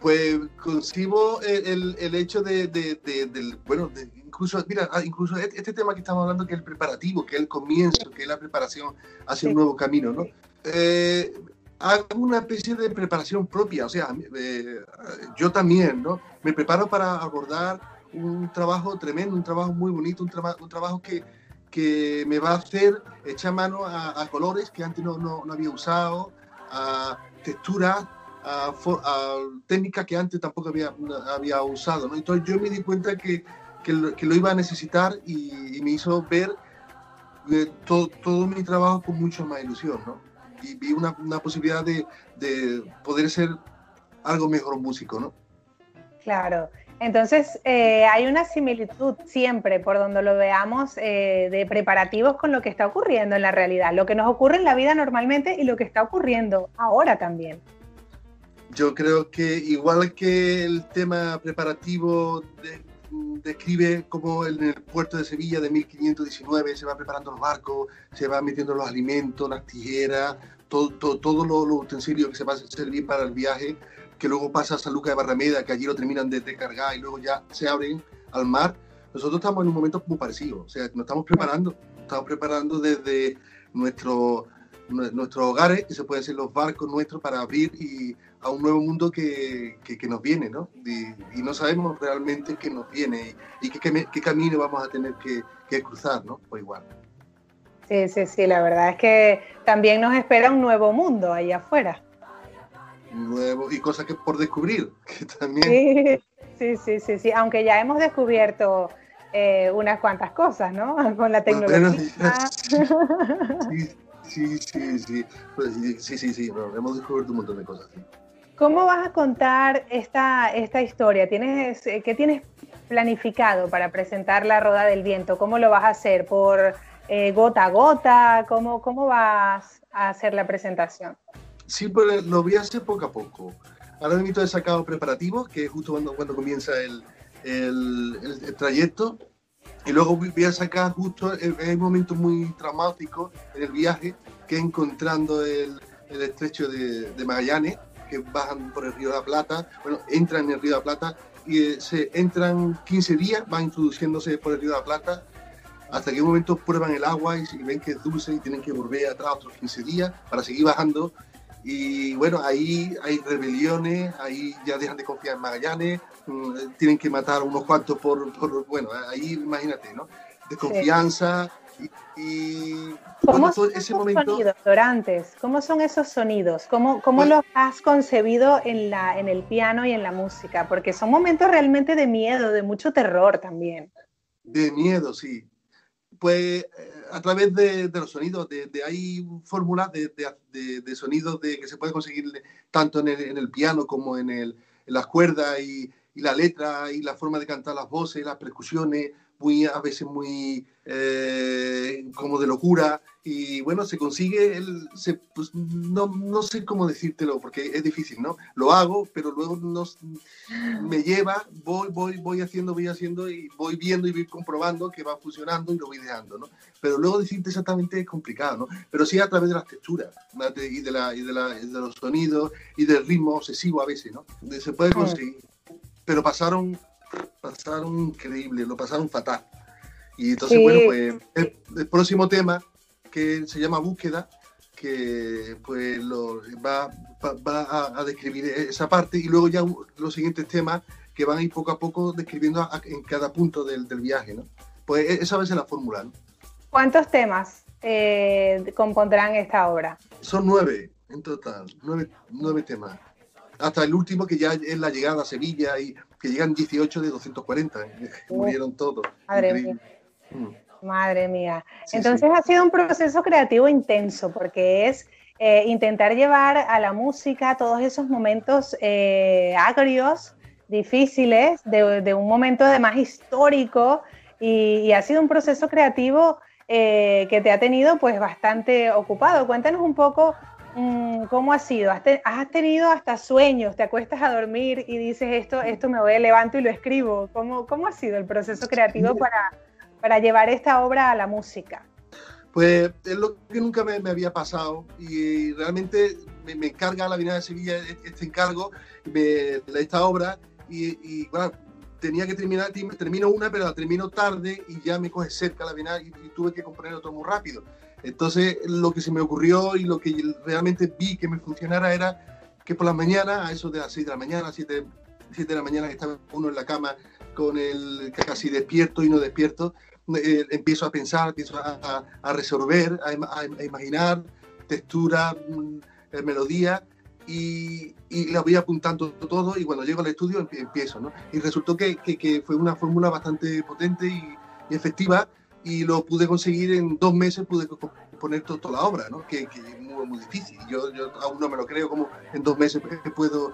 Pues concibo el, el hecho de, de, del, bueno, incluso, mira, ah, incluso este, este, tema que estamos hablando, que es el preparativo, que es el comienzo, que es la preparación hacia un nuevo camino, ¿no? Eh, hago una especie de preparación propia, o sea, eh, yo también, ¿no? Me preparo para abordar un trabajo tremendo, un trabajo muy bonito, un, un trabajo que, que me va a hacer echar mano a, a colores que antes no, no, no había usado, a texturas a, técnicas que antes tampoco había, había usado. ¿no? Entonces yo me di cuenta que, que, lo, que lo iba a necesitar y, me hizo ver eh, todo, todo, mi trabajo con mucho más ilusión. ¿no? Y vi una, una posibilidad de, de, poder ser algo mejor músico. ¿no? Claro. Entonces, eh, hay una similitud siempre, por donde lo veamos, eh, de preparativos con lo que está ocurriendo en la realidad, lo que nos ocurre en la vida normalmente y lo que está ocurriendo ahora también. Yo creo que igual que el tema preparativo describe cómo en el puerto de Sevilla de 1519 se va preparando los barcos, se va metiendo los alimentos, las tijeras, todo, todo, todos los, utensilios que se van a servir para el viaje, que luego pasa a San Lucas de Barrameda, que allí lo terminan de, cargar y luego ya se abren al mar. Nosotros estamos en un momento muy parecido, o sea, nos estamos preparando, estamos preparando desde nuestro, nuestros hogares, que se pueden ser los barcos nuestros, para abrir y a un nuevo mundo que, que, nos viene, ¿no? Y, no sabemos realmente qué nos viene y, qué, qué, camino vamos a tener que, que cruzar, ¿no? O igual. Sí, sí, sí, la verdad es que también nos espera un nuevo mundo ahí afuera. Nuevo, y cosas que por descubrir, que también... Sí, sí, sí, sí, aunque ya hemos descubierto eh, unas cuantas cosas, ¿no? Con la tecnología. sí, sí, sí, sí, pues, sí, sí, sí, hemos descubierto un montón de cosas. ¿sí? ¿Cómo vas a contar esta, esta historia? ¿Tienes, eh, ¿Qué tienes planificado para presentar la Roda del Viento? ¿Cómo lo vas a hacer? ¿Por eh, gota a gota? ¿Cómo, ¿Cómo vas a hacer la presentación? Sí, pues lo voy a hacer poco a poco. Ahora mismo he sacado preparativos, que es justo cuando, cuando comienza el, el, el, trayecto. Y luego voy a sacar justo, hay un momento muy traumático en el viaje, que es encontrando el, el estrecho de, de Magallanes, que bajan por el río de la Plata, bueno, entran en el río de la Plata y eh, se entran 15 días, van introduciéndose por el río de la Plata hasta que un momento prueban el agua y ven que es dulce y tienen que volver atrás otros 15 días para seguir bajando. Y bueno, ahí hay rebeliones, ahí ya dejan de confiar en Magallanes, mm, tienen que matar unos cuantos por, por bueno, ahí imagínate, ¿no? Desconfianza y, ¿Cómo son ese esos momento... sonidos, Dorantes? ¿Cómo son esos sonidos? ¿Cómo, cómo pues los has concebido en, la, en el piano y en la música? Porque son momentos realmente de miedo, de mucho terror también. De miedo, sí. Pues eh, a través de, los sonidos, de, hay fórmulas de, de, sonidos de, que se puede conseguir tanto en el, en el piano como en, el, en las cuerdas y, y, la letra y la forma de cantar las voces, las percusiones, muy, a veces muy eh, como de locura. Y bueno, se consigue, el, se, pues, no, no, sé cómo decírtelo porque es difícil, ¿no? Lo hago, pero luego nos, me lleva, voy, voy, voy haciendo, voy haciendo y voy viendo y voy comprobando que va funcionando y lo voy dejando, ¿no? Pero luego decirte exactamente es complicado, ¿no? Pero sí a través de las texturas y de, la, y de, la, de los sonidos y del ritmo obsesivo a veces, ¿no? Se puede conseguir. Pero pasaron pasaron increíble, lo pasaron fatal. Y entonces, bueno, pues el, próximo tema, que se llama Búsqueda, que pues lo, va, va, a, describir esa parte y luego ya los siguientes temas que van a ir poco a poco describiendo en cada punto del, del, viaje, ¿no? Pues e, esa va a ser la fórmula, ¿no? ¿Cuántos temas eh, compondrán esta obra? Son nueve en total, nueve, nueve temas. Hasta el último que ya es la llegada a Sevilla y que llegan 18 de 240, eh, murieron todos. Madre mía. Mm. Madre mía. Entonces ha sido un proceso creativo intenso porque es eh, intentar llevar a la música todos esos momentos eh, agrios, difíciles, de, un momento además histórico y, ha sido un proceso creativo que te ha tenido pues bastante ocupado. Cuéntanos un poco ¿Cómo ha sido? ¿Has, tenido hasta sueños? ¿Te acuestas a dormir y dices esto, esto me voy, levanto y lo escribo? ¿Cómo, cómo ha sido el proceso creativo para, para llevar esta obra a la música? Pues es lo que nunca me, había pasado y realmente me, encarga la Bienal de Sevilla e, este encargo de esta obra y, bueno, tenía que terminar, termino una, pero la termino tarde y ya me coge cerca la Bienal y, y tuve que componer otro muy rápido. Entonces, lo que se me ocurrió y lo que realmente vi que me funcionara era que por la mañana, a eso de las 6 de la mañana, 7, 7 de la mañana, que estaba uno en la cama con el casi despierto y no despierto, eh, empiezo a pensar, empiezo a, a resolver, a, imaginar textura, mm, eh, melodía y, y la voy apuntando todo y cuando llego al estudio empiezo, ¿no? Y resultó que, que, fue una fórmula bastante potente y, y efectiva y lo pude conseguir en dos meses, pude poner toda la obra, ¿no? que, que es muy, muy difícil. Yo, yo, aún no me lo creo como en dos meses puedo,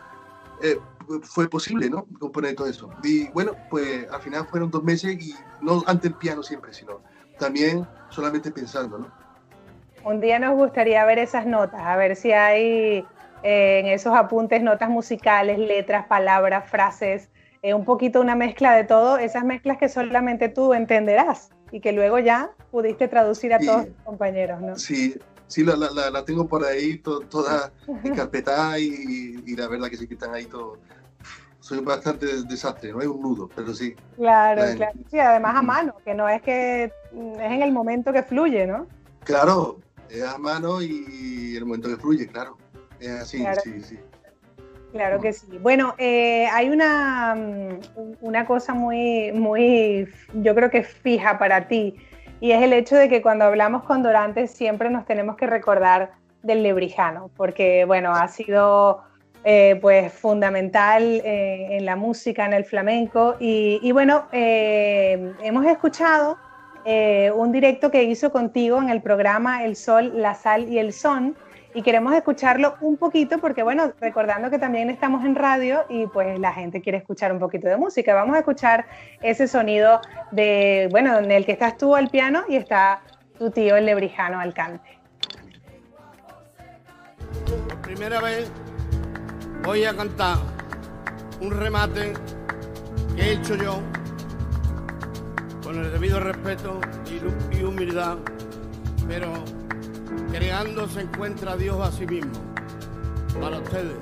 eh, fue posible ¿no? componer todo eso. Y bueno, pues al final fueron dos meses y no ante el piano siempre, sino también solamente pensando. ¿no? Un día nos gustaría ver esas notas, a ver si hay eh, en esos apuntes notas musicales, letras, palabras, frases, eh, un poquito una mezcla de todo, esas mezclas que solamente tú entenderás y que luego ya pudiste traducir a todos tus compañeros, ¿no? Sí, sí, la, la, la tengo por ahí toda encarpetada y, y, la verdad que sí que están ahí todos. Soy bastante desastre, no hay un nudo, pero sí. Claro, claro. Sí, además a mano, que no es que es en el momento que fluye, ¿no? Claro, es a mano y el momento que fluye, claro. Es así, sí, sí. Claro que sí. Bueno, eh, hay una, mm, una cosa muy, muy, yo creo que fija para ti, y es el hecho de que cuando hablamos con Dorantes siempre nos tenemos que recordar del lebrijano, porque bueno, ha sido eh, pues fundamental eh, en la música, en el flamenco, y, y bueno, hemos escuchado un directo que hizo contigo en el programa El Sol, la Sal y el Son, y queremos escucharlo un poquito porque, bueno, recordando que también estamos en radio y pues la gente quiere escuchar un poquito de música. Vamos a escuchar ese sonido de, bueno, en el que estás tú al piano y está tu tío el lebrijano al cante. Primera vez voy a cantar un remate que he hecho yo con el debido respeto y humildad, pero Creando se encuentra Dios a sí mismo. Para ustedes.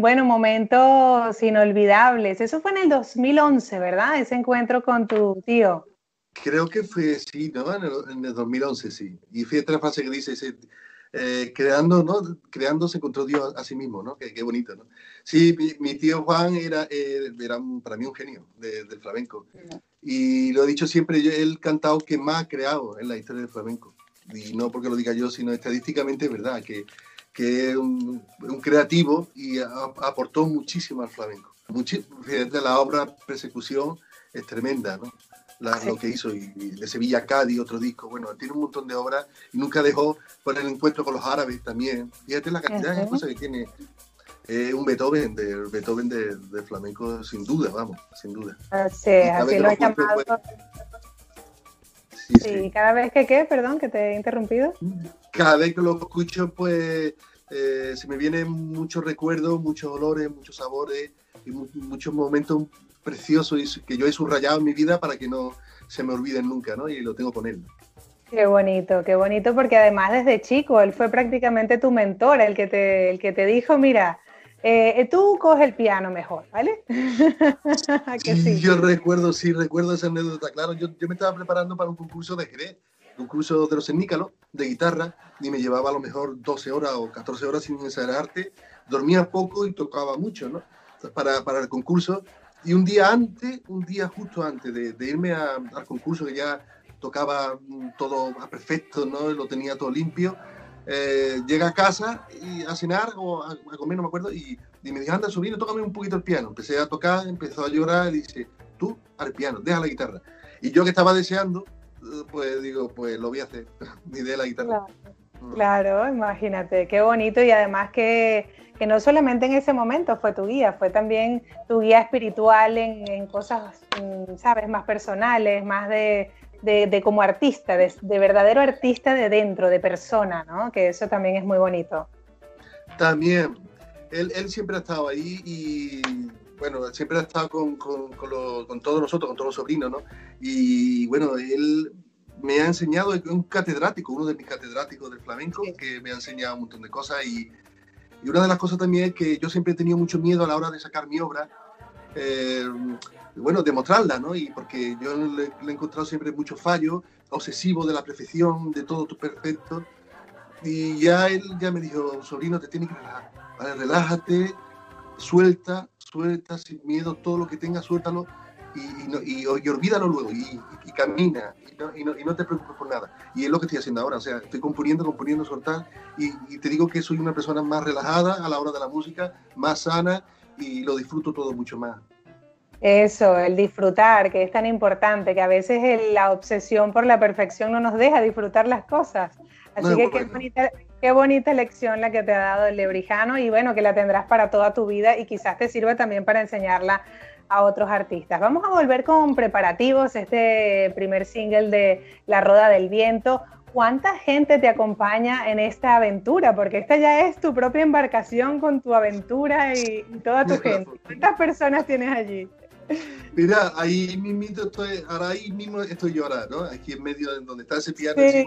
Bueno, momentos inolvidables. Eso fue en el 2011, ¿verdad? Ese encuentro con tu tío. Creo que fue, sí, ¿no? En el, 2011, sí. Y fíjate la frase que dice, eh, creando, ¿no? Creando se encontró Dios a sí mismo, ¿no? Qué, bonito, ¿no? Sí, mi, tío Juan era, eh, era para mí un genio del flamenco. Y lo he dicho siempre, yo, el cantado que más ha creado en la historia del flamenco. Y no porque lo diga yo, sino estadísticamente es verdad, que que es un, creativo y aportó muchísimo al flamenco. fíjate, la obra Persecución es tremenda, ¿no? Lo que hizo, y, de Sevilla a Cádiz, otro disco, bueno, tiene un montón de obras y nunca dejó por el encuentro con los árabes también. Fíjate la cantidad de cosas que tiene eh, un Beethoven, del Beethoven de, flamenco, sin duda, vamos, sin duda. Sí, así lo he llamado. Sí, sí, cada vez que qué, perdón, que te he interrumpido. Cada vez que lo escucho, pues eh, se me vienen muchos recuerdos, muchos olores, muchos sabores y muchos momentos preciosos que yo he subrayado en mi vida para que no se me olviden nunca, ¿no? Y lo tengo con él. Qué bonito, qué bonito, porque además desde chico él fue prácticamente tu mentor, el que te, el que te dijo, mira, eh, tú coge el piano mejor, ¿vale? sí, Yo recuerdo, sí, recuerdo esa anécdota, claro, yo, yo me estaba preparando para un concurso de Jerez un curso de los Ennícalos de guitarra y me llevaba a lo mejor 12 horas o 14 horas sin ensayarte. Dormía poco y tocaba mucho, ¿no? Para, para el concurso. Y un día antes, un día justo antes de, irme al concurso, que ya tocaba todo perfecto, ¿no? Lo tenía todo limpio. Eh, llega a casa y a cenar o a, comer, no me acuerdo, y, y me dijo, anda, sobrino, tócame un poquito el piano. Empecé a tocar, empezó a llorar y dice, tú al piano, deja la guitarra. Y yo que estaba deseando, pues digo, pues lo voy a hacer, ni de la guitarra. Claro, imagínate, qué bonito y además que, que, no solamente en ese momento fue tu guía, fue también tu guía espiritual en, en cosas, mm, sabes, más personales, más de, de, como artista, de, de, verdadero artista de dentro, de persona, ¿no? Que eso también es muy bonito. También, él, él siempre ha estado ahí y bueno, siempre ha estado con, con, con, todos nosotros, con todos los sobrinos, ¿no? Y bueno, él me ha enseñado, es un catedrático, uno de mis catedráticos del flamenco, que me ha enseñado un montón de cosas. Y, y, una de las cosas también es que yo siempre he tenido mucho miedo a la hora de sacar mi obra, eh, bueno, de mostrarla, ¿no? Y porque yo le, he encontrado siempre muchos fallos, obsesivo de la perfección, de todo tu perfecto. Y ya él ya me dijo, sobrino, te tienes que relajar, ¿vale? Relájate, suelta, suelta sin miedo, todo lo que tengas, suéltalo y, y, olvídalo luego y, camina y no, no, te preocupes por nada. Y es lo que estoy haciendo ahora, o sea, estoy componiendo, componiendo, soltar y, te digo que soy una persona más relajada a la hora de la música, más sana y lo disfruto todo mucho más. Eso, el disfrutar, que es tan importante, que a veces la obsesión por la perfección no nos deja disfrutar las cosas. Así que qué bonita, qué bonita lección la que te ha dado el lebrijano y bueno, que la tendrás para toda tu vida y quizás te sirva también para enseñarla a otros artistas. Vamos a volver con preparativos, este primer single de La Roda del Viento. ¿Cuánta gente te acompaña en esta aventura? Porque esta ya es tu propia embarcación con tu aventura y, toda tu gente. ¿Cuántas personas tienes allí? Mira, ahí mismo estoy, ahora ahí mismo estoy ahora, ¿no? Aquí en medio de donde está ese piano. Sí,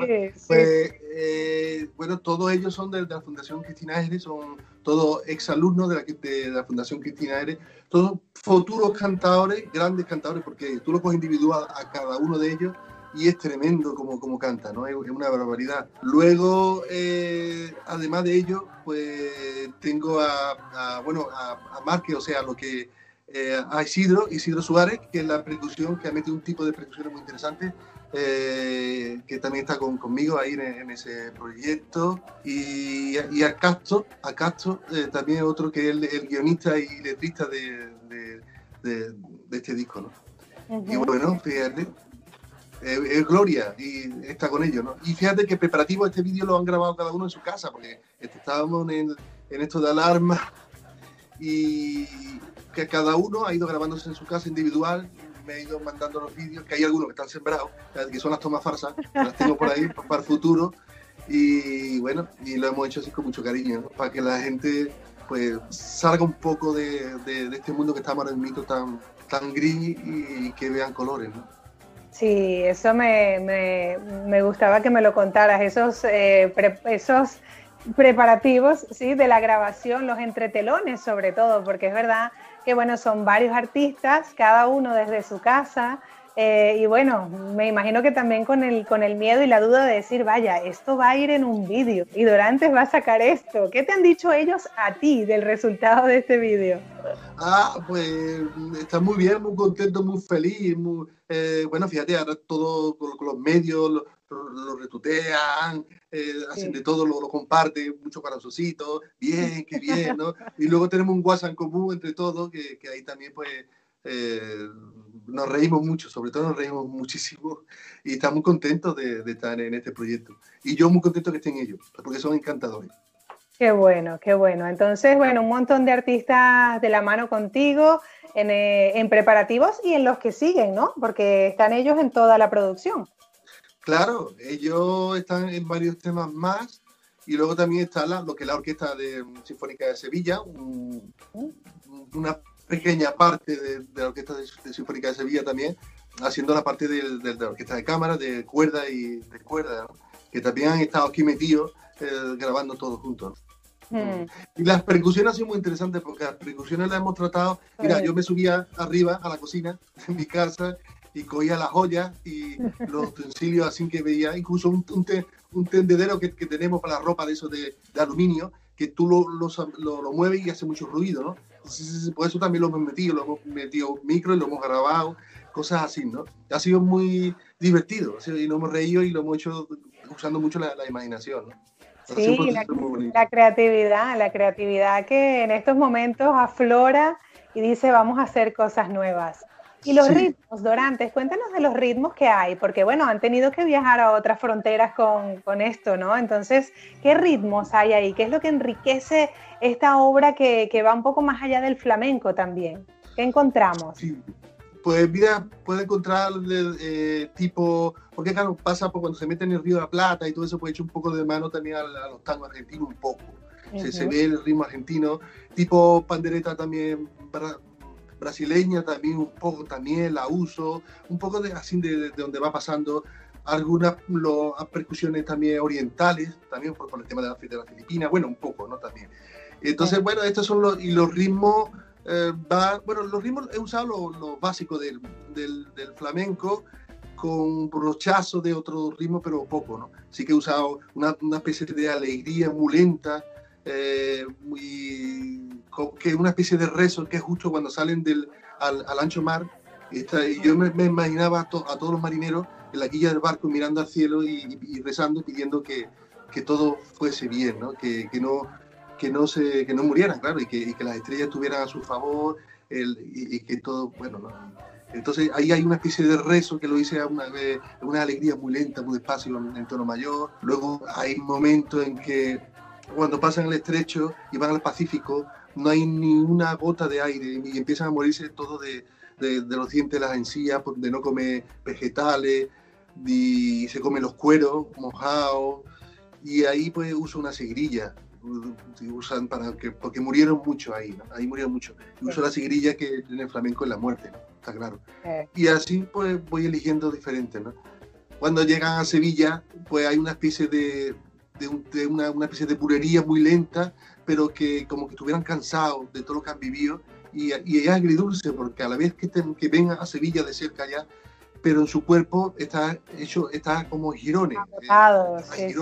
Pues, eh, bueno, todos ellos son de, la Fundación Cristina Aire, son todos exalumnos de la, de la Fundación Cristina Aire, todos futuros cantadores, grandes cantadores, porque tú lo coges individual a cada uno de ellos y es tremendo como, como canta, ¿no? Es, una barbaridad. Luego, eh, además de ello, pues tengo a, bueno, a, a Marque, o sea, lo que eh, a Isidro, Isidro Suárez, que es la percusión, que ha metido un tipo de percusión muy interesante, eh, que también está con, conmigo ahí en, ese proyecto. Y, y, a Castro, a Castro también otro que es el, guionista y letrista de, de, este disco, ¿no? Y bueno, fíjate, es Gloria y está con ellos, ¿no? Y fíjate que preparativo este vídeo lo han grabado cada uno en su casa, porque estábamos en, en esto de alarma y que cada uno ha ido grabándose en su casa individual, me ha ido mandando los vídeos, que hay algunos que están sembrados, que son las tomas farsas, las tengo por ahí para el futuro, y bueno, y lo hemos hecho así con mucho cariño, ¿no? para que la gente pues salga un poco de, de, este mundo que está ahora mito tan, tan gris y, que vean colores, ¿no? Sí, eso me, me, me, gustaba que me lo contaras, esos, eh, esos preparativos ¿sí? de la grabación, los entretelones sobre todo, porque es verdad que bueno, son varios artistas, cada uno desde su casa, eh, y bueno, me imagino que también con el, con el miedo y la duda de decir, vaya, esto va a ir en un vídeo y Dorantes va a sacar esto. ¿Qué te han dicho ellos a ti del resultado de este vídeo? Ah, pues está muy bien, muy contento, muy feliz. Eh, bueno, fíjate, ahora todo con, los medios lo, retutean, eh, hacen de todo, lo, lo comparten, mucho corazoncito, bien, qué bien, ¿no? y luego tenemos un WhatsApp en común entre todos, que, que ahí también pues eh, nos reímos mucho, sobre todo nos reímos muchísimo y estamos contentos de, estar en este proyecto. Y yo muy contento que estén ellos, porque son encantadores. Qué bueno, qué bueno. Entonces, bueno, un montón de artistas de la mano contigo en, eh, en preparativos y en los que siguen, ¿no? Porque están ellos en toda la producción. Claro, ellos están en varios temas más y luego también está la, lo que es la Orquesta de, Sinfónica de Sevilla, una pequeña parte de, la Orquesta de, Sinfónica de Sevilla también, haciendo la parte de, la Orquesta de Cámara, de cuerda y de cuerda, que también han estado aquí metidos eh, grabando todos juntos. Hmm. Y las percusiones han sido muy interesantes porque las percusiones las hemos tratado. Mira, yo me subía arriba a la cocina en mi casa y cogía las joyas y los utensilios así que veía, incluso un, un, tendedero que, que, tenemos para la ropa de eso de, de aluminio, que tú lo, lo, lo, mueves y hace mucho ruido, ¿no? por eso también lo hemos metido, lo hemos metido micro y lo hemos grabado, cosas así, ¿no? Ha sido muy divertido y nos hemos reído y lo hemos hecho usando mucho la, imaginación, ¿no? Sí, la, la, creatividad, la creatividad que en estos momentos aflora y dice vamos a hacer cosas nuevas. Y los ritmos, Dorantes, cuéntanos de los ritmos que hay, porque bueno, han tenido que viajar a otras fronteras con, con, esto, ¿no? Entonces, ¿qué ritmos hay ahí? ¿Qué es lo que enriquece esta obra que, que va un poco más allá del flamenco también? ¿Qué encontramos? Sí. Pues mira, puede encontrar eh, tipo, porque claro, pasa por cuando se mete en el Río de la Plata y todo eso, puede echar un poco de mano también a, los tangos argentinos, un poco. se, se, ve el ritmo argentino, tipo pandereta también, para, brasileña también un poco también la uso, un poco de así de, donde va pasando algunas percusiones también orientales, también por, el tema de la, de la Filipina, bueno, un poco, ¿no? También. Entonces, bueno, estos son los, y los ritmos, eh, va, bueno, los ritmos he usado los lo básicos del, del, flamenco con brochazo de otro ritmo, pero poco, ¿no? Sí que he usado una, una especie de alegría muy lenta, eh, muy, que es una especie de rezo que es justo cuando salen del, al, ancho mar. Y, yo me, imaginaba a, todos los marineros en la quilla del barco mirando al cielo y, rezando, pidiendo que, que, todo fuese bien, ¿no? Que, que, no, que, no se, que no murieran, claro, y que, que las estrellas estuvieran a su favor el, y, que todo, bueno, Entonces ahí hay una especie de rezo que lo hice a una, una alegría muy lenta, muy despacio, en tono mayor. Luego hay momentos en que cuando pasan el estrecho y van al Pacífico, no hay ni una gota de aire y empiezan a morirse todo de, de, los dientes las encías, de no comer vegetales, y se comen los cueros mojados, y ahí pues uso una segrilla, usan para que, porque murieron mucho ahí, ahí murieron mucho. Uso la sigrilla que en el flamenco es la muerte, está claro. Y así pues voy eligiendo diferentes. ¿no? Cuando llegan a Sevilla, pues hay una especie de, de, una, una, especie de purería muy lenta, pero que como que estuvieran cansados de todo lo que han vivido. Y, y es agridulce, porque a la vez que, que vengan a Sevilla de cerca ya, pero en su cuerpo está hecho, está como girones. Agotado, eh,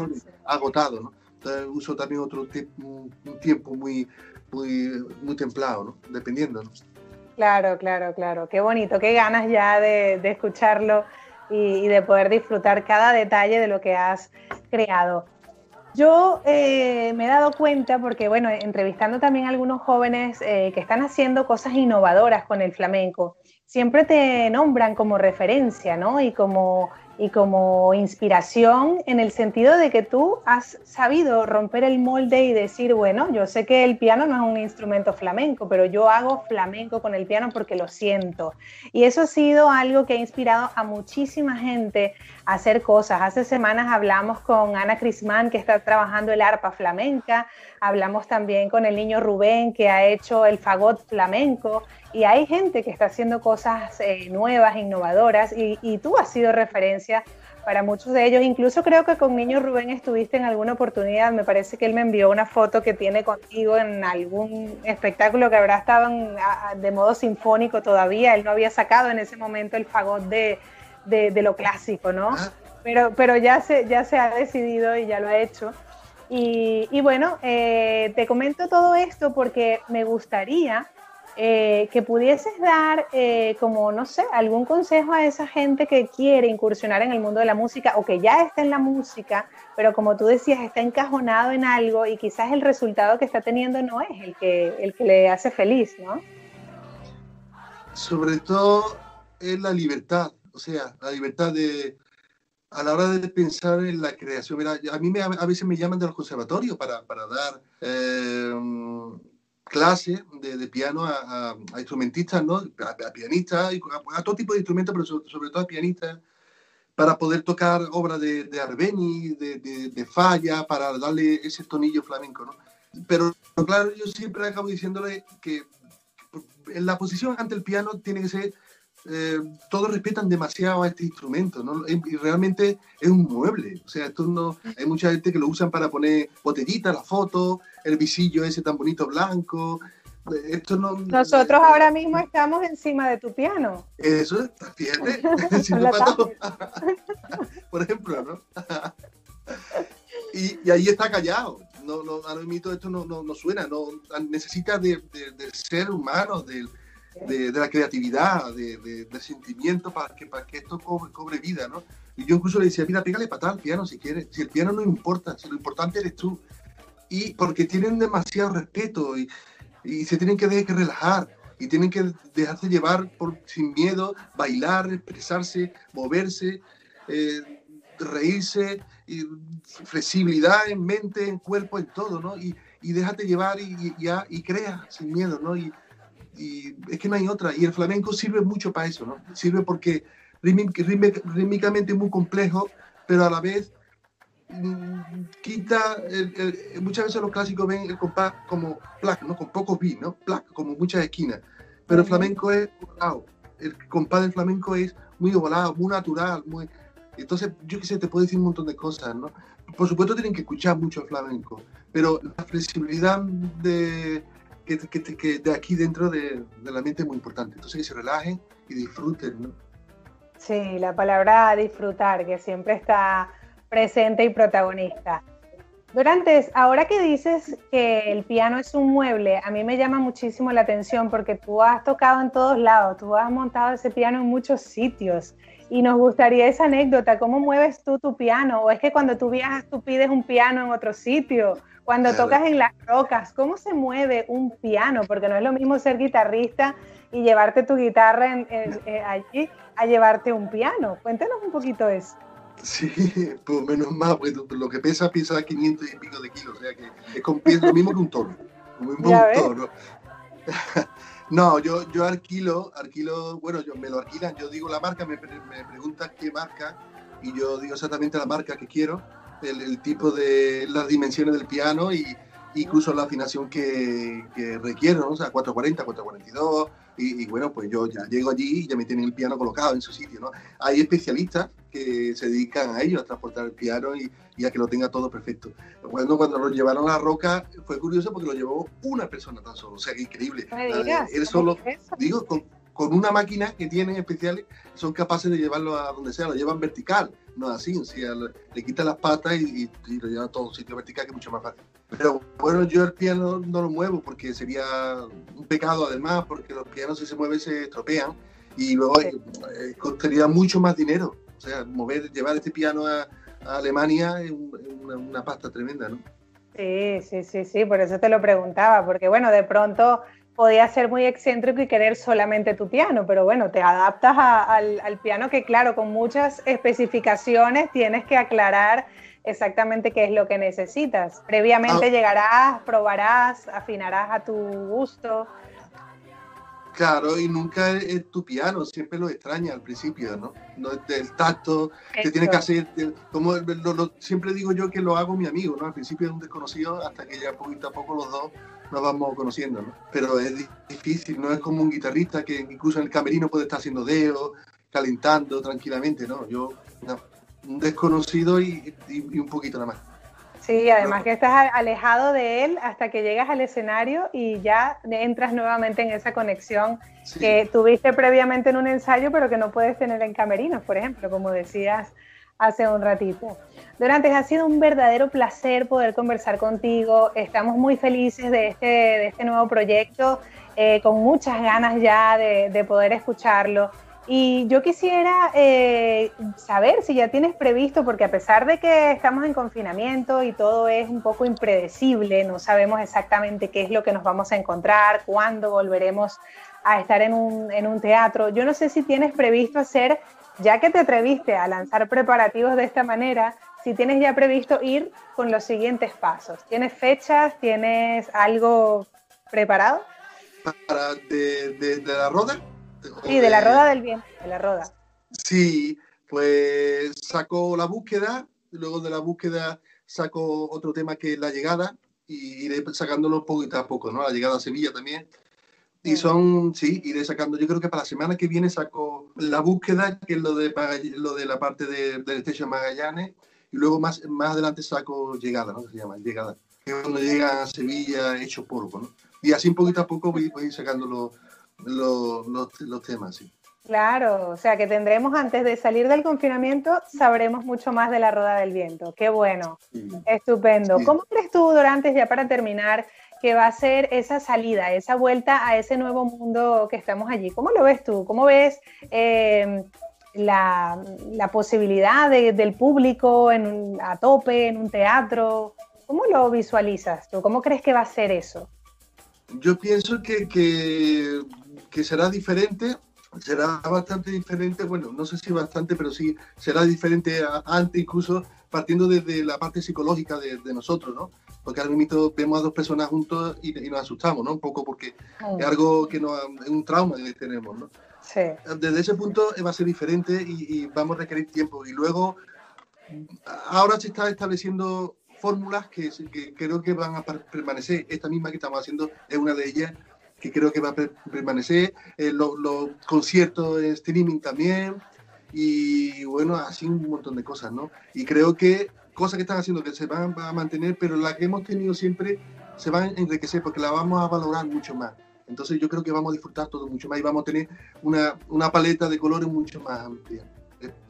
agotado, ¿no? Entonces uso también otro un, tiempo muy, muy, muy templado, ¿no? Dependiendo, ¿no? Claro, claro, claro. Qué bonito, qué ganas ya de, de escucharlo y, de poder disfrutar cada detalle de lo que has creado. Yo eh, me he dado cuenta, porque bueno, entrevistando también a algunos jóvenes eh, que están haciendo cosas innovadoras con el flamenco, siempre te nombran como referencia, ¿no? Y como, y como inspiración en el sentido de que tú has sabido romper el molde y decir, bueno, yo sé que el piano no es un instrumento flamenco, pero yo hago flamenco con el piano porque lo siento. Y eso ha sido algo que ha inspirado a muchísima gente a hacer cosas. Hace semanas hablamos con Ana Crisman, que está trabajando el arpa flamenca, hablamos también con el niño Rubén, que ha hecho el fagot flamenco, y hay gente que está haciendo cosas eh, nuevas, innovadoras, y, tú has sido referencia para muchos de ellos. Incluso creo que con Niño Rubén estuviste en alguna oportunidad, me parece que él me envió una foto que tiene contigo en algún espectáculo que habrá estado de modo sinfónico todavía, él no había sacado en ese momento el fagot de, de, lo clásico, ¿no? Ah. Pero, pero ya, se, ya se ha decidido y ya lo ha hecho. Y, bueno, eh, te comento todo esto porque me gustaría eh, que pudieses dar eh, como, no sé, algún consejo a esa gente que quiere incursionar en el mundo de la música o que ya está en la música, pero como tú decías, está encajonado en algo y quizás el resultado que está teniendo no es el que, el que le hace feliz, ¿no? Sobre todo es la libertad, o sea, la libertad de, a la hora de pensar en la creación. Mira, a mí me, a veces me llaman de los conservatorios para, para dar... Eh, clases de, piano a, instrumentistas, ¿no? a, pianistas, a, todo tipo de instrumentos, pero sobre, todo a pianistas, para poder tocar obras de, de Arbeni, de, de, Falla, para darle ese tonillo flamenco. ¿no? Pero claro, yo siempre acabo diciéndole que la posición ante el piano tiene que ser eh, todos respetan demasiado a este instrumento, ¿no? Y realmente es un mueble. O sea, esto no, hay mucha gente que lo usan para poner botellitas, la foto, el visillo ese tan bonito blanco. Esto no, Nosotros ahora mismo estamos encima de tu piano. Eso, fíjate, Por ejemplo, ¿no? y, y, ahí está callado. No, no, ahora mismo esto no, no, no suena, no, necesita de, de, de ser humano, del de, la creatividad, de, del sentimiento para que, para que esto cobre, vida, ¿no? Y yo incluso le decía, mira, pégale patada al piano si quieres, si el piano no importa, si lo importante eres tú. Y porque tienen demasiado respeto y, se tienen que dejar que relajar y tienen que dejarse llevar por, sin miedo, bailar, expresarse, moverse, eh, reírse, flexibilidad en mente, en cuerpo, en todo, ¿no? Y, déjate llevar y, y, y, crea sin miedo, ¿no? Y, y es que no hay otra. Y el flamenco sirve mucho para eso, ¿no? Sirve porque rítmicamente muy complejo, pero a la vez mm, quita, muchas veces los clásicos ven el compás como plac, ¿no? Con pocos beats, ¿no? Plac, como muchas esquinas. Pero el flamenco es volado. El compás del flamenco es muy ovalado, muy natural, muy... Entonces, yo qué sé, te puedo decir un montón de cosas, ¿no? Por supuesto tienen que escuchar mucho el flamenco, pero la flexibilidad de, que, de aquí dentro de, la mente es muy importante. Entonces que se relajen y disfruten. Sí, la palabra disfrutar, que siempre está presente y protagonista. Durante, ahora que dices que el piano es un mueble, a mí me llama muchísimo la atención porque tú has tocado en todos lados, tú has montado ese piano en muchos sitios y nos gustaría esa anécdota, ¿cómo mueves tú tu piano? ¿O es que cuando tú viajas tú pides un piano en otro sitio? Cuando tocas en las rocas, ¿cómo se mueve un piano? Porque no es lo mismo ser guitarrista y llevarte tu guitarra eh, allí a llevarte un piano. Cuéntanos un poquito eso. Sí, pues menos mal, porque lo que pesa pesa 500 y pico de kilos, o sea que es lo mismo que un toro. Como un toro. No, yo, yo alquilo, alquilo, bueno, yo me lo alquilan, yo digo la marca, me, me preguntan qué marca y yo digo exactamente la marca que quiero el, tipo de las dimensiones del piano y, incluso la afinación que, que requiero, o sea, 440, 442, y, y, bueno, pues yo ya llego allí y ya me tienen el piano colocado en su sitio, ¿no? Hay especialistas que se dedican a ello, a transportar el piano y, y a que lo tenga todo perfecto. Bueno, cuando lo llevaron a la roca fue curioso porque lo llevó una persona tan solo, o sea, que increíble. Él solo, digo, con, con una máquina que tienen especiales, son capaces de llevarlo a donde sea, lo llevan vertical, no así, o sea, le, le quitan las patas y, y, lo llevan a todo un sitio vertical que es mucho más fácil. Pero bueno, yo el piano no lo muevo porque sería un pecado además, porque los pianos si se mueven se estropean y luego sí. eh, costaría mucho más dinero. O sea, mover, llevar este piano a, a Alemania es una, una pasta tremenda, ¿no? Sí, sí, sí, sí, por eso te lo preguntaba, porque bueno, de pronto podía ser muy excéntrico y querer solamente tu piano, pero bueno, te adaptas a, al, al, piano que claro, con muchas especificaciones tienes que aclarar exactamente qué es lo que necesitas. Previamente ah. llegarás, probarás, afinarás a tu gusto. Claro, y nunca es tu piano, siempre lo extraña al principio, ¿no? no el tacto Eso. que tiene que hacer, como lo, lo, siempre digo yo que lo hago mi amigo, ¿no? Al principio es un desconocido hasta que ya poquito a poco los dos nos vamos conociendo, ¿no? Pero es difícil, no es como un guitarrista que incluso en el camerino puede estar haciendo dedos, calentando tranquilamente, ¿no? Yo, no, un desconocido y, y, y un poquito nada más. Sí, además que estás alejado de él hasta que llegas al escenario y ya entras nuevamente en esa conexión sí. que tuviste previamente en un ensayo, pero que no puedes tener en camerinos, por ejemplo, como decías hace un ratito. Dorantes, ha sido un verdadero placer poder conversar contigo. Estamos muy felices de este, de este nuevo proyecto, eh, con muchas ganas ya de, de poder escucharlo. Y yo quisiera eh, saber si ya tienes previsto, porque a pesar de que estamos en confinamiento y todo es un poco impredecible, no sabemos exactamente qué es lo que nos vamos a encontrar, cuándo volveremos a estar en un, en un teatro. Yo no sé si tienes previsto hacer, ya que te atreviste a lanzar preparativos de esta manera, si tienes ya previsto ir con los siguientes pasos. ¿Tienes fechas? ¿Tienes algo preparado? Para de, de, de la roda. Sí, de la Roda del Bien, de la Roda. Sí, pues saco la búsqueda, luego de la búsqueda saco otro tema que es la llegada y iré sacándolo poquito a poco, ¿no? La llegada a Sevilla también. Y son, sí, iré sacando. Yo creo que para la semana que viene saco la búsqueda, que es lo de, lo de la parte de, del Station Magallanes, y luego más, más adelante saco llegada, ¿no? Se llama llegada. Que es cuando llega a Sevilla hecho polvo, ¿no? Y así un poquito a poco voy, voy sacándolo los, los, los temas, sí. Claro, o sea que tendremos antes de salir del confinamiento, sabremos mucho más de la Roda del Viento. Qué bueno, sí. estupendo. Sí. ¿Cómo crees tú, Dorantes, ya para terminar, que va a ser esa salida, esa vuelta a ese nuevo mundo que estamos allí? ¿Cómo lo ves tú? ¿Cómo ves eh, la, la, posibilidad de, del público en a tope en un teatro? ¿Cómo lo visualizas tú? ¿Cómo crees que va a ser eso? Yo pienso que, que que será diferente, será bastante diferente, bueno, no sé si bastante, pero sí será diferente a, antes, incluso partiendo desde la parte psicológica de, de nosotros, ¿no? Porque ahora mismo vemos a dos personas juntos y, y, nos asustamos, ¿no? Un poco porque oh. es algo que nos, es un trauma que tenemos, ¿no? Sí. Desde ese punto va a ser diferente y, y vamos a requerir tiempo. Y luego, ahora se está estableciendo fórmulas que, que, creo que van a permanecer. Esta misma que estamos haciendo es una de ellas que creo que va a permanecer, eh, los lo conciertos en streaming también, y bueno, así un montón de cosas, ¿no? Y creo que cosas que están haciendo que se van, van a mantener, pero las que hemos tenido siempre se van a enriquecer porque la vamos a valorar mucho más. Entonces yo creo que vamos a disfrutar todo mucho más y vamos a tener una, una paleta de colores mucho más amplia.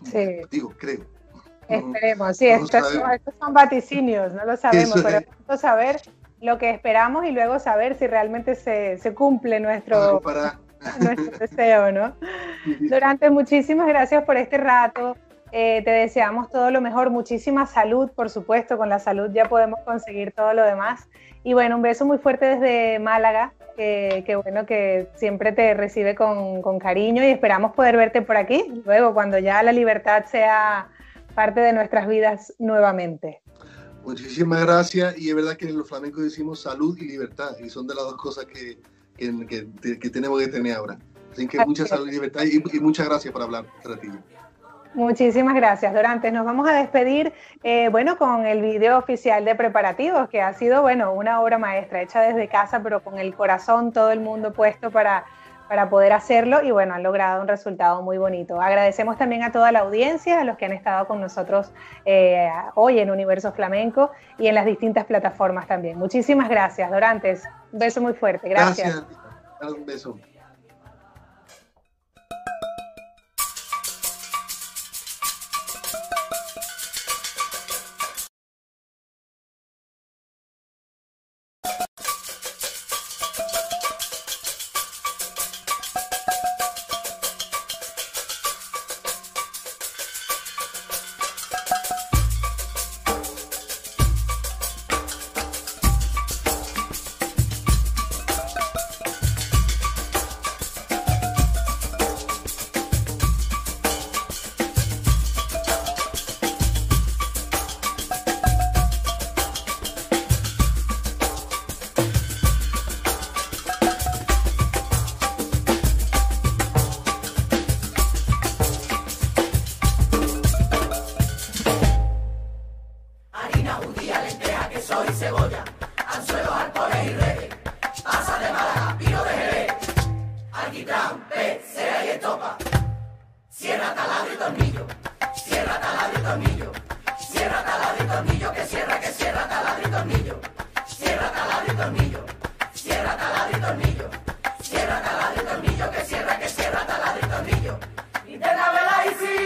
Sí. Digo, creo. Esperemos, sí, estos, son, estos son vaticinios, no lo sabemos, Eso pero es saber lo que esperamos y luego saber si realmente se, se cumple nuestro, nuestro deseo, ¿no? Durante muchísimas gracias por este rato. Eh, te deseamos todo lo mejor, muchísima salud, por supuesto, con la salud ya podemos conseguir todo lo demás. Y bueno, un beso muy fuerte desde Málaga, que, que bueno, que siempre te recibe con, con, cariño y esperamos poder verte por aquí, luego cuando ya la libertad sea parte de nuestras vidas nuevamente. Muchísimas gracias y es verdad que en los flamencos decimos salud y libertad y son de las dos cosas que, que, que, tenemos que tener ahora. Así que mucha salud y libertad y, y muchas gracias por hablar, Ratillo. Muchísimas gracias, Dorantes. Nos vamos a despedir, eh, bueno, con el video oficial de preparativos, que ha sido, bueno, una obra maestra hecha desde casa, pero con el corazón todo el mundo puesto para, para poder hacerlo y, bueno, han logrado un resultado muy bonito. Agradecemos también a toda la audiencia, a los que han estado con nosotros eh, hoy en Universo Flamenco y en las distintas plataformas también. Muchísimas gracias, Dorantes. Un beso muy fuerte. Gracias. Gracias. Un beso. y cebolla, anzuelos, arpones y redes, pasa de Málaga, vino de Jerez, alquitrán, pez, cera y estopa, cierra taladro y tornillo, cierra taladro y tornillo, cierra taladro y tornillo, que cierra, que cierra taladro y tornillo, cierra taladro y tornillo, cierra taladro y tornillo, cierra taladro y tornillo, que cierra, que cierra taladro y tornillo, y te la vela y sí.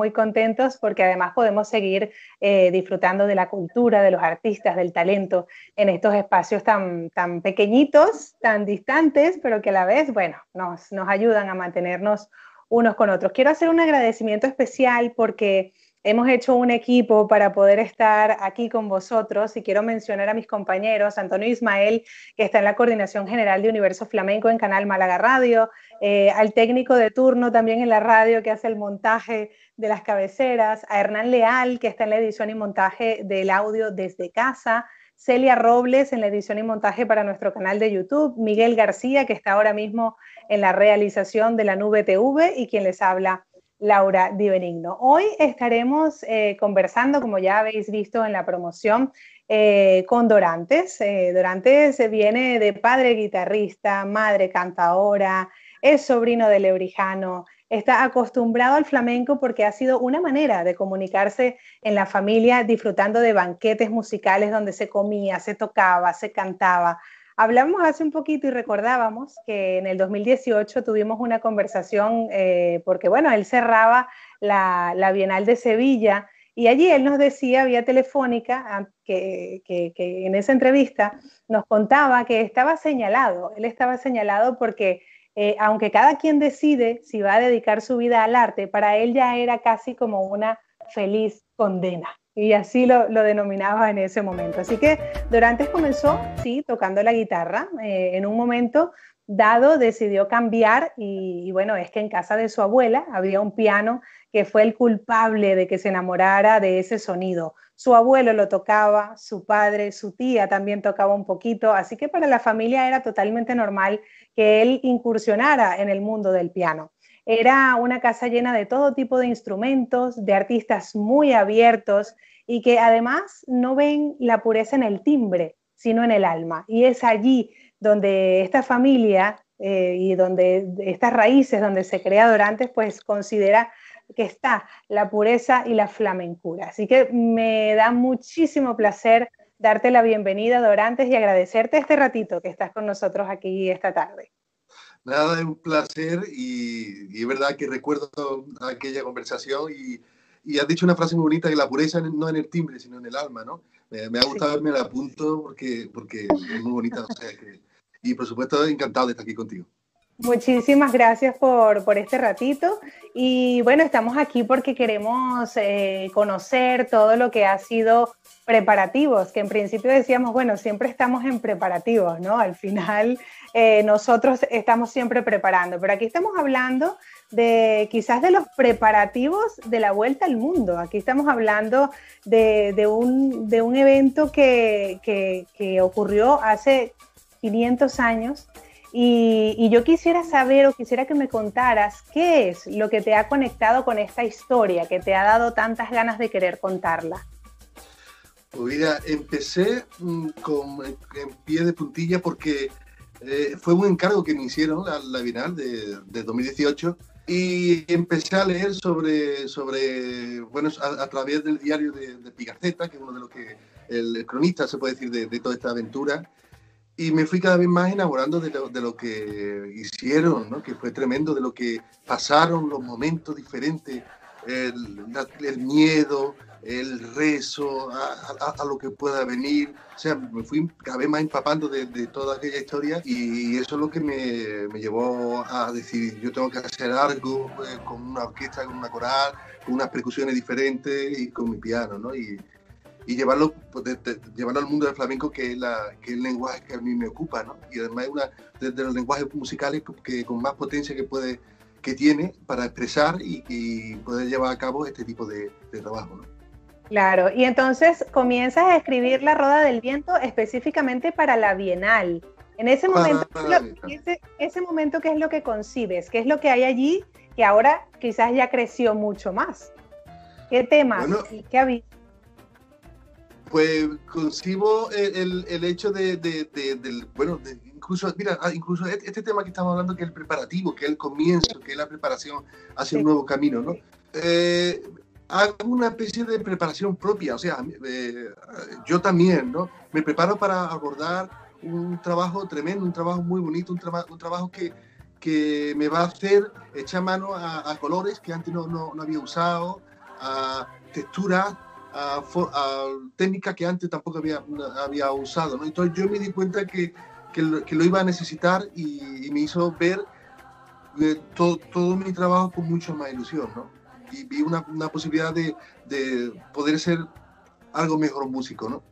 Muy contentos porque además podemos seguir eh, disfrutando de la cultura, de los artistas, del talento en estos espacios tan, tan pequeñitos, tan distantes, pero que a la vez, bueno, nos, nos ayudan a mantenernos unos con otros. Quiero hacer un agradecimiento especial porque hemos hecho un equipo para poder estar aquí con vosotros y quiero mencionar a mis compañeros, Antonio Ismael, que está en la Coordinación General de Universo Flamenco en Canal Málaga Radio, eh, al técnico de turno también en la radio que hace el montaje de las cabeceras, a Hernán Leal, que está en la edición y montaje del audio desde casa, Celia Robles en la edición y montaje para nuestro canal de YouTube, Miguel García, que está ahora mismo en la realización de la Nube TV y quien les habla Laura Di Benigno. Hoy estaremos eh, conversando, como ya habéis visto en la promoción, eh, con Dorantes. Dorantes viene de padre guitarrista, madre cantadora, es sobrino de Lebrijano, está acostumbrado al flamenco porque ha sido una manera de comunicarse en la familia disfrutando de banquetes musicales donde se comía, se tocaba, se cantaba. Hablamos hace un poquito y recordábamos que en el 2018 tuvimos una conversación eh, porque, bueno, él cerraba la, Bienal de Sevilla y allí él nos decía vía telefónica que, en esa entrevista nos contaba que estaba señalado, él estaba señalado porque eh, aunque cada quien decide si va a dedicar su vida al arte, para él ya era casi como una feliz condena y así lo, denominaba en ese momento. Así que Dorantes comenzó, sí, tocando la guitarra. Eh, en un momento dado decidió cambiar y, bueno, es que en casa de su abuela había un piano que fue el culpable de que se enamorara de ese sonido. Su abuelo lo tocaba, su padre, su tía también tocaba un poquito, así que para la familia era totalmente normal que él incursionara en el mundo del piano. Era una casa llena de todo tipo de instrumentos, de artistas muy abiertos y que además no ven la pureza en el timbre, sino en el alma. Y es allí donde esta familia eh, y donde estas raíces donde se crea Dorantes, pues considera que está la pureza y la flamencura. Así que me da muchísimo placer darte la bienvenida, Dorantes, y agradecerte este ratito que estás con nosotros aquí esta tarde. Nada, es un placer y, y es verdad que recuerdo aquella conversación y, y, has dicho una frase muy bonita que la pureza no en el timbre, sino en el alma, ¿no? Me, ha gustado verme el punto porque, porque es muy bonita. y por supuesto, encantado de estar aquí contigo. Muchísimas gracias por, por, este ratito. Y bueno, estamos aquí porque queremos eh, conocer todo lo que ha sido preparativos, que en principio decíamos, bueno, siempre estamos en preparativos, ¿no? Al final eh, nosotros estamos siempre preparando, pero aquí estamos hablando de quizás de los preparativos de la vuelta al mundo. Aquí estamos hablando de, de, un, de un, evento que, que, que ocurrió hace 500 años y, yo quisiera saber o quisiera que me contaras qué es lo que te ha conectado con esta historia, que te ha dado tantas ganas de querer contarla. Pues mira, empecé mm, con, en pie de puntilla porque eh, fue un encargo que me hicieron la, la de, de, 2018 y empecé a leer sobre, sobre bueno, a, través del diario de, de que es uno de los que, el, cronista se puede decir de, de toda esta aventura, y me fui cada vez más enamorando de lo, de lo que hicieron, ¿no? que fue tremendo, de lo que pasaron, los momentos diferentes, el, el miedo, el rezo, a, a, lo que pueda venir. O sea, me fui cada vez más empapando de, de toda aquella historia y eso es lo que me, me, llevó a decir, yo tengo que hacer algo eh, con una orquesta, con una coral, con unas percusiones diferentes y con mi piano, ¿no? Y, y llevarlo, pues, llevarlo al mundo del flamenco, que es, la, que es el lenguaje que a mí me ocupa, ¿no? Y además es una de, los lenguajes musicales que, con más potencia que, puede, que tiene para expresar y, y poder llevar a cabo este tipo de, de trabajo, ¿no? Claro, y entonces comienzas a escribir La Roda del Viento específicamente para la Bienal. En ese momento, ese, ese, momento, ¿qué es lo que concibes? ¿Qué es lo que hay allí que ahora quizás ya creció mucho más? ¿Qué temas? ¿Qué había? Pues concibo el, el hecho de, de, del, bueno, incluso, mira, ah, incluso este, este tema que estamos hablando, que es el preparativo, que es el comienzo, que es la preparación hacia un nuevo camino, ¿no? Eh, hago una especie de preparación propia, o sea, eh, yo también, ¿no? Me preparo para abordar un trabajo tremendo, un trabajo muy bonito, un, traba- un trabajo que, que me va a hacer echar mano a, a colores que antes no, no, no había usado, a texturas, a, a técnicas que antes tampoco había, había usado, ¿no? Entonces yo me di cuenta que, que, lo, iba a necesitar y, y me hizo ver eh, todo, todo mi trabajo con mucho más ilusión, ¿no? y vi una, una posibilidad de, de, poder ser algo mejor músico, ¿no?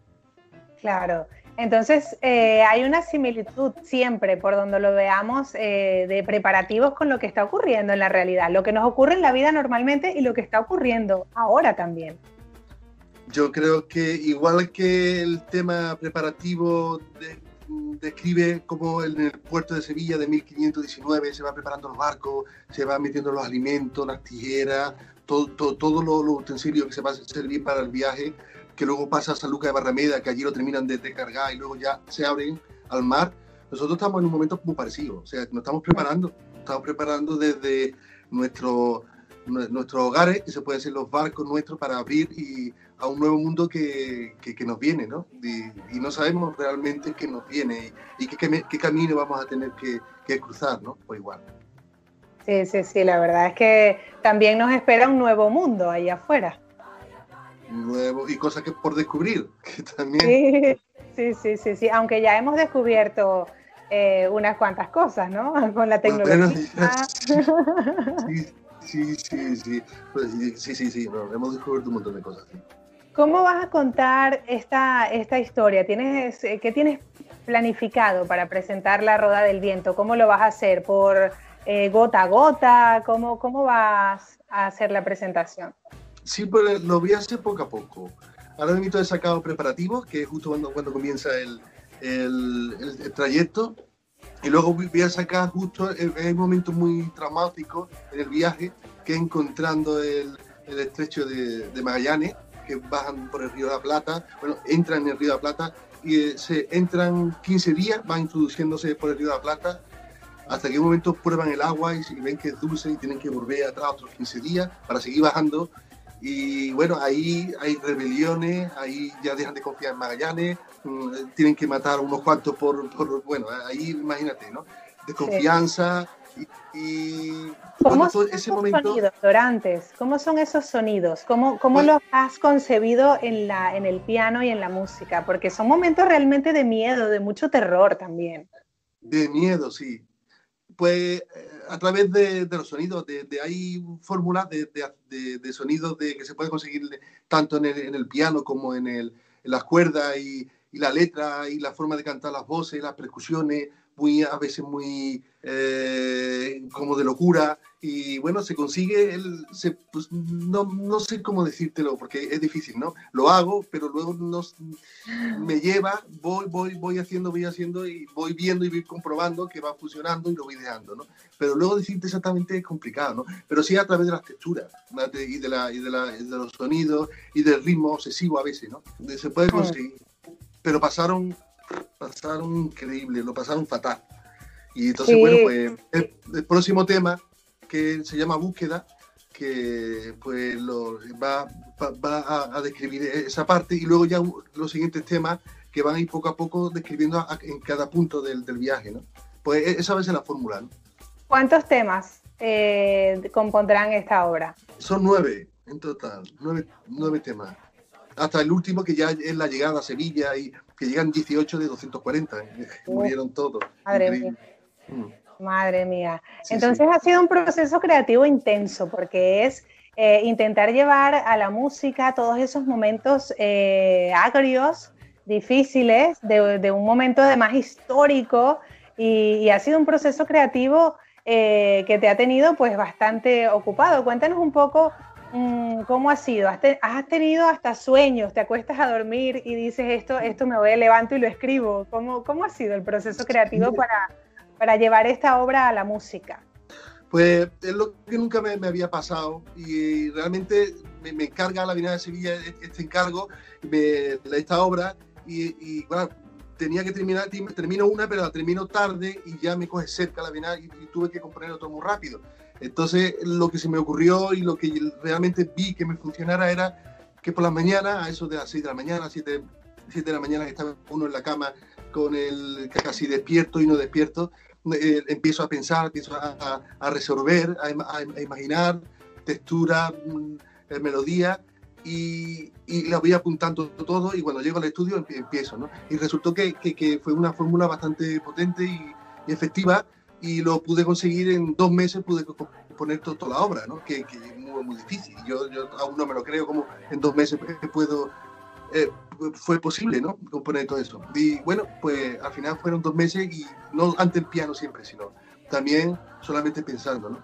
Claro. Entonces, eh, hay una similitud siempre, por donde lo veamos, eh, de preparativos con lo que está ocurriendo en la realidad, lo que nos ocurre en la vida normalmente y lo que está ocurriendo ahora también. Yo creo que igual que el tema preparativo de, describe cómo en el puerto de Sevilla de 1519 se va preparando los barcos, se va metiendo los alimentos, las tijeras, todo, todo, todos los, los utensilios que se van a servir para el viaje, que luego pasa a San Lucas de Barrameda, que allí lo terminan de, de cargar y luego ya se abren al mar. Nosotros estamos en un momento muy parecido, o sea, nos estamos preparando, estamos preparando desde nuestro, nuestros hogares, que se pueden ser los barcos nuestros para abrir y a un nuevo mundo que, que, que nos viene, ¿no? Y, y, no sabemos realmente qué nos viene y, y qué, qué, qué, camino vamos a tener que, que cruzar, ¿no? Pues igual. Sí, sí, sí, la verdad es que también nos espera un nuevo mundo allá afuera. Nuevo y cosas que por descubrir, que también. Sí, sí, sí, sí, aunque ya hemos descubierto eh, unas cuantas cosas, ¿no? Con la tecnología. Bueno, sí, sí, sí, sí, sí, sí, sí, sí, no, hemos descubierto un montón de cosas. Sí. ¿Cómo vas a contar esta, esta historia? ¿Tienes, ¿Qué tienes planificado para presentar la Roda del Viento? ¿Cómo lo vas a hacer? ¿Por eh, gota a gota? ¿Cómo, ¿Cómo vas a hacer la presentación? Sí, pues lo voy a hacer poco a poco. Ahora mismo he sacado preparativos, que es justo cuando, cuando comienza el, el, el, el trayecto. Y luego voy a sacar justo el, el, momento muy traumático en el viaje, que es encontrando el estrecho de, de, Magallanes, que bajan por el río de la Plata, bueno, entran en el río de la Plata y eh, se entran 15 días, van introduciéndose por el río de la Plata, hasta que un momento prueban el agua y, y ven que es dulce y tienen que volver atrás otros 15 días para seguir bajando y bueno, ahí hay rebeliones, ahí ya dejan de confiar en Magallanes, mmm, tienen que matar a unos cuantos por, por, bueno, ahí imagínate, ¿no? Desconfianza. Y, y, ¿Cómo son ese momento... sonidos, Dorantes? ¿Cómo son esos sonidos? ¿Cómo, cómo los has concebido en, la, en el piano y en la música? Porque son momentos realmente de miedo, de mucho terror también. De miedo, sí. Pues a través de, de los sonidos, de, de hay fórmulas de, de, de, sonidos de, que se puede conseguir tanto en el, en el piano como en, el, en las cuerdas y, y, la letra y la forma de cantar las voces, las percusiones, muy, a veces muy eh, como de locura. Y bueno, se consigue, el, se, pues, no, no sé cómo decírtelo porque es difícil, ¿no? Lo hago, pero luego no, me lleva, voy, voy, voy haciendo, voy haciendo y voy viendo y voy comprobando que va funcionando y lo voy dejando, ¿no? Pero luego decirte exactamente es complicado, ¿no? Pero sí a través de las texturas y de, la, y de, la, y de los sonidos y del ritmo obsesivo a veces, ¿no? Se puede conseguir. Pero pasaron, pasaron increíble, lo pasaron fatal. Y entonces, sí. bueno, pues el, el, próximo tema, que se llama Búsqueda, que pues lo, va, va, va a, a, describir esa parte y luego ya los siguientes temas que van a ir poco a poco describiendo a, en cada punto del, del, viaje, ¿no? Pues esa va a ser la fórmula, ¿no? ¿Cuántos temas eh, compondrán esta obra? Son nueve en total, nueve, nueve temas. Hasta el último que ya es la llegada a Sevilla y que llegan 18 de 240, eh, murieron todos. Madre mía. Mm. Madre mía. Sí, Entonces sí. ha sido un proceso creativo intenso porque es eh, intentar llevar a la música todos esos momentos eh, agrios, difíciles, de, de, un momento además histórico y, y, ha sido un proceso creativo eh, que te ha tenido pues bastante ocupado. Cuéntanos un poco cómo ha sido. ¿Has, te, has, tenido hasta sueños, te acuestas a dormir y dices esto, esto me voy, levanto y lo escribo. ¿Cómo, cómo ha sido el proceso creativo para, para llevar esta obra a la música? Pues es lo que nunca me, me había pasado y realmente me, me, encarga la Bienal de Sevilla este encargo me, esta obra y, y bueno, tenía que terminar, termino una, pero la termino tarde y ya me coge cerca la Bienal y, y tuve que componer otro muy rápido. Entonces, lo que se me ocurrió y lo que realmente vi que me funcionara era que por las mañanas, a eso de las 6 de la mañana, 7, 7 de la mañana, que estaba uno en la cama con el casi despierto y no despierto, eh, empiezo a pensar, empiezo a, a, resolver, a, a, imaginar textura, mm, eh, melodía y, y la voy apuntando todo y cuando llego al estudio empiezo, ¿no? Y resultó que, que, que fue una fórmula bastante potente y, y, efectiva y lo pude conseguir en dos meses, pude poner toda la obra, ¿no? Que, que es muy, muy, difícil. Yo, yo aún no me lo creo como en dos meses puedo... Eh, fue posible, ¿no? Componer todo eso. Y bueno, pues al final fueron dos meses y no ante el piano siempre, sino también solamente pensando, ¿no?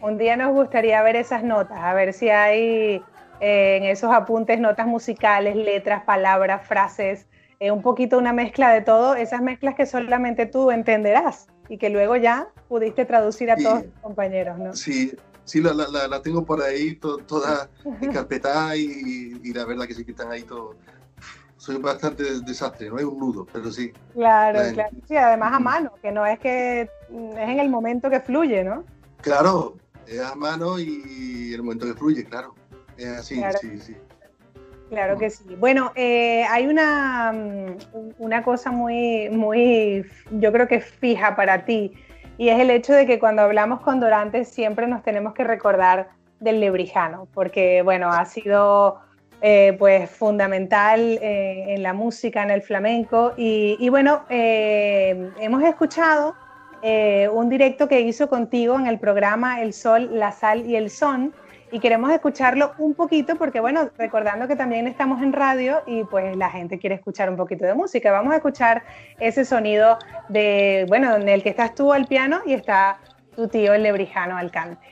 Un día nos gustaría ver esas notas, a ver si hay eh, en esos apuntes notas musicales, letras, palabras, frases, eh, un poquito una mezcla de todo, esas mezclas que solamente tú entenderás y que luego ya pudiste traducir a todos tus compañeros, ¿no? Sí, sí, la, la, la tengo por ahí to, toda encarpetada y, y, la verdad que sí que están ahí todos. Soy bastante desastre, no hay un nudo, pero sí. Claro, la, claro. Sí, además a mano, que no es que es en el momento que fluye, ¿no? Claro, es a mano y el momento que fluye, claro. Es así, claro. sí, sí. Claro que sí. Bueno, eh, hay una, una cosa muy, muy, yo creo que fija para ti, y es el hecho de que cuando hablamos con Dorantes siempre nos tenemos que recordar del lebrijano, porque bueno, ha sido eh, pues fundamental eh, en la música, en el flamenco, y, y bueno, hemos escuchado un directo que hizo contigo en el programa El Sol, la Sal y el Son, y queremos escucharlo un poquito porque, bueno, recordando que también estamos en radio y pues la gente quiere escuchar un poquito de música. Vamos a escuchar ese sonido de, bueno, en el que estás tú al piano y está tu tío el lebrijano al cante.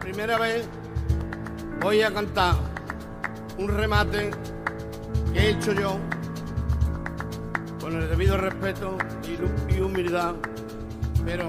Primera vez voy a cantar un remate que he hecho yo con el debido respeto y humildad, pero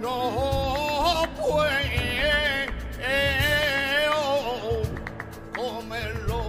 no puedo comerlo.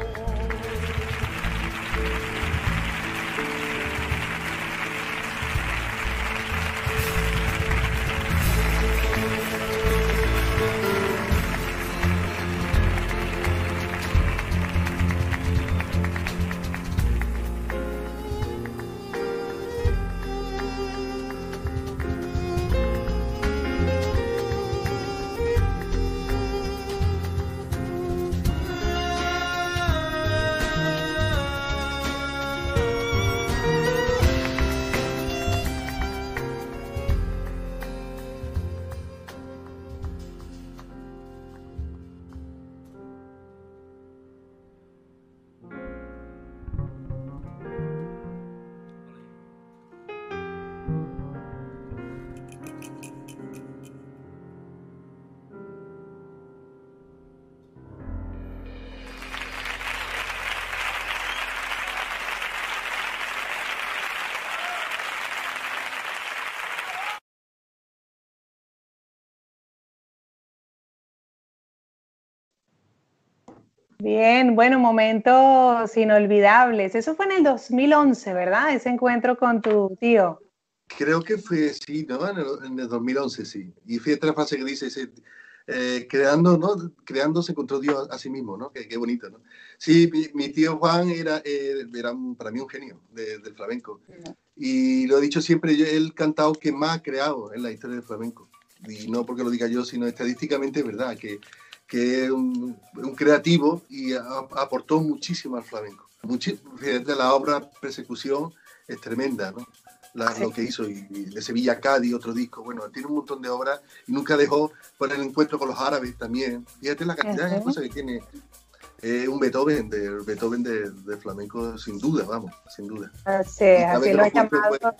Bien, bueno, momentos inolvidables. Eso fue en el 2011, ¿verdad? Ese encuentro con tu tío. Creo que fue, sí, ¿no? En el, en el 2011, sí. Y fíjate la frase que dice, eh, creando, ¿no? Creando se encontró Dios a sí mismo, ¿no? Qué, qué bonito, ¿no? Sí, mi, mi, tío Juan era, eh, era un, para mí un genio de, del flamenco. Y lo he dicho siempre, yo, el cantado que más ha creado en la historia del flamenco. Y no porque lo diga yo, sino estadísticamente es verdad, que que es un, un, creativo y a, aportó muchísimo al flamenco. Fíjate, la obra Persecución es tremenda, ¿no? La, sí. Lo que hizo, y, y, de Sevilla Cádiz, otro disco, bueno, tiene un montón de obras y nunca dejó por el encuentro con los árabes también. Fíjate la cantidad de cosas que tiene. Eh, un Beethoven, de, Beethoven de, de, flamenco, sin duda, vamos, sin duda. Sí, así lo he llamado.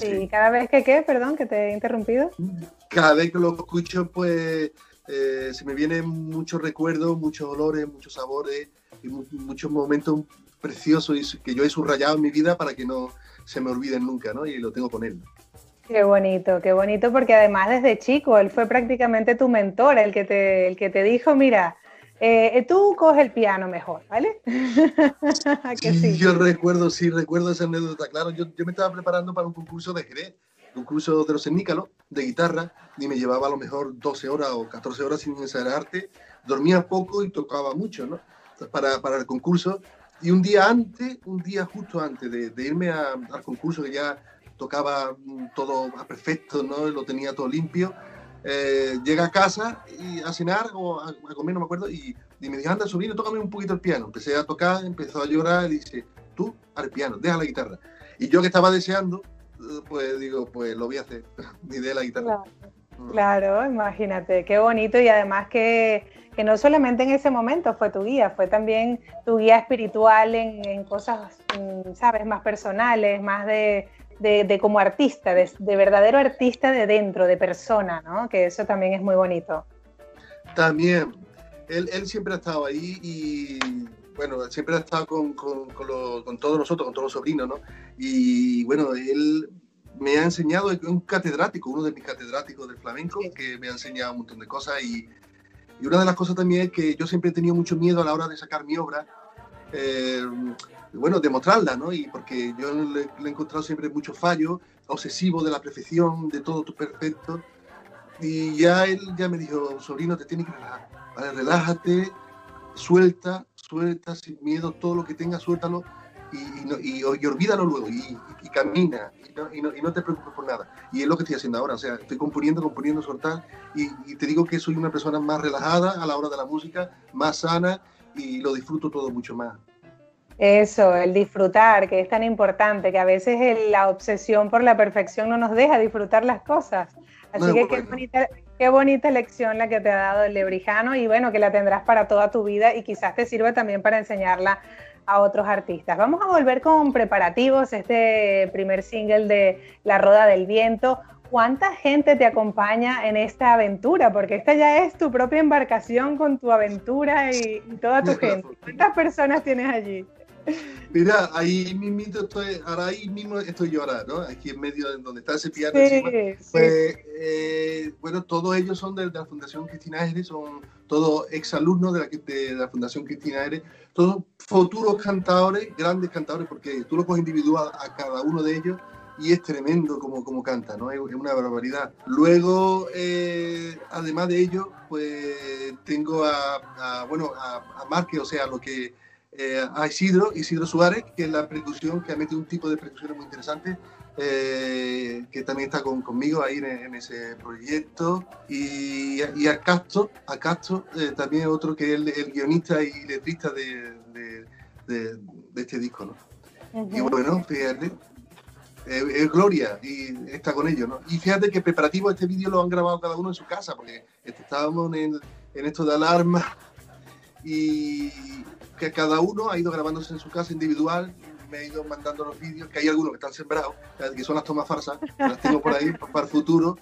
Sí, cada vez que qué, perdón, que te he interrumpido. Cada vez que lo escucho, pues eh, se me vienen muchos recuerdos, muchos olores, muchos sabores y muchos momentos preciosos que yo he subrayado en mi vida para que no se me olviden nunca, ¿no? Y lo tengo con él. Qué bonito, qué bonito, porque además desde chico él fue prácticamente tu mentor, el que te, el que te dijo, mira, eh, tú coge el piano mejor, ¿vale? sí, Yo recuerdo, sí, recuerdo esa anécdota, claro. Yo, yo, me estaba preparando para un concurso de Jerez, un curso de los Nícalo, de guitarra, y me llevaba a lo mejor 12 horas o 14 horas sin arte. Dormía poco y tocaba mucho, ¿no? Para, para el concurso. Y un día antes, un día justo antes de, de irme a, al concurso, que ya tocaba todo perfecto, ¿no? Lo tenía todo limpio eh, llega a casa y a cenar o a, comer, no me acuerdo, y, me dijo, anda, sobrino, tócame un poquito el piano. Empecé a tocar, empezó a llorar y dice, tú al piano, deja la guitarra. Y yo que estaba deseando, pues digo, pues lo voy a hacer, ni de la guitarra. Claro. imagínate, qué bonito y además que, que, no solamente en ese momento fue tu guía, fue también tu guía espiritual en, en cosas, mm, sabes, más personales, más de, de, como artista, de, verdadero artista de dentro, de persona, ¿no? Que eso también es muy bonito. También, él, él siempre ha estado ahí y, bueno, siempre ha estado con, con, con, todos nosotros, con todos los sobrinos, ¿no? Y bueno, él me ha enseñado, es un catedrático, uno de mis catedráticos del flamenco, que me ha enseñado un montón de cosas y, y, una de las cosas también es que yo siempre he tenido mucho miedo a la hora de sacar mi obra. Eh, bueno, demostrarla, ¿no? Y porque yo le, he encontrado siempre muchos fallos, obsesivo de la perfección, de todo tu perfecto. Y ya él ya me dijo, sobrino, te tienes que relajar, Relájate, suelta, suelta sin miedo, todo lo que tengas, suéltalo y, y, olvídalo luego y, camina y no, y no, te preocupes por nada. Y es lo que estoy haciendo ahora, o sea, estoy componiendo, componiendo, soltar y, te digo que soy una persona más relajada a la hora de la música, más sana y lo disfruto todo mucho más. Eso, el disfrutar, que es tan importante, que a veces la obsesión por la perfección no nos deja disfrutar las cosas. Así que qué bonita, qué bonita lección la que te ha dado el lebrijano y bueno, que la tendrás para toda tu vida y quizás te sirva también para enseñarla a otros artistas. Vamos a volver con preparativos, este primer single de La Roda del Viento. ¿Cuánta gente te acompaña en esta aventura? Porque esta ya es tu propia embarcación con tu aventura y, y toda tu gente. ¿Cuántas personas tienes allí? Mira, ahí mismo estoy, ahora ahí mismo estoy yo ahora, ¿no? Aquí en medio de donde está ese piano Pues, eh, bueno, todos ellos son de, la Fundación Cristina Eres, son todos exalumnos de la, de la Fundación Cristina Eres, todos futuros cantadores, grandes cantadores, porque tú lo coges individual a cada uno de ellos y es tremendo como, como canta, ¿no? Es, una barbaridad. Luego, eh, además de ello, pues tengo a, bueno, a, a o sea, lo que eh, a Isidro, Isidro Suárez, que es la percusión, que ha metido un tipo de percusión muy interesante, eh, que también está con, conmigo ahí en, ese proyecto. Y, y, a Castro, a Castro eh, también otro que es el, guionista y letrista de, de, este disco. ¿no? Y bueno, fíjate, es Gloria y está con ellos. ¿no? Y fíjate que preparativo este vídeo lo han grabado cada uno en su casa, porque estábamos en, en esto de alarma y, que cada uno ha ido grabándose en su casa individual, me he ido mandando los vídeos, que hay algunos que están sembrados, que son las tomas farsas, las tengo por ahí para el futuro,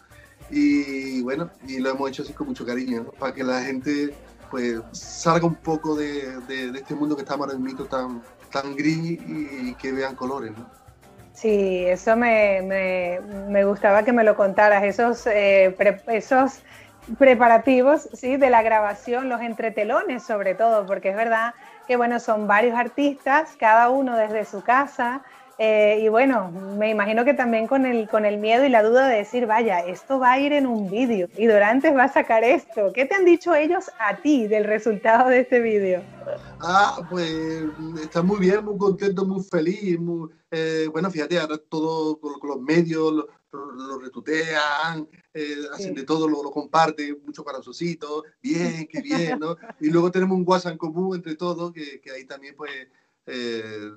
y bueno, y lo hemos hecho así con mucho cariño, para que la gente pues salga un poco de, de, este mundo que está ahora mismo tan, tan gris y, que vean colores, ¿no? Sí, eso me, me, me, gustaba que me lo contaras, esos, eh, esos preparativos ¿sí? de la grabación, los entretelones sobre todo, porque es verdad que bueno, son varios artistas, cada uno desde su casa. Eh, y bueno, me imagino que también con el, con el miedo y la duda de decir, vaya, esto va a ir en un vídeo y Dorantes va a sacar esto. ¿Qué te han dicho ellos a ti del resultado de este vídeo? Ah, pues está muy bien, muy contento, muy feliz. Eh, bueno, fíjate, ahora todo con, los medios, lo, retutean, eh, hacen de todo, lo, lo comparten, mucho corazoncito, bien, qué bien, ¿no? Y luego tenemos un WhatsApp en común entre todos, que, que ahí también pues eh,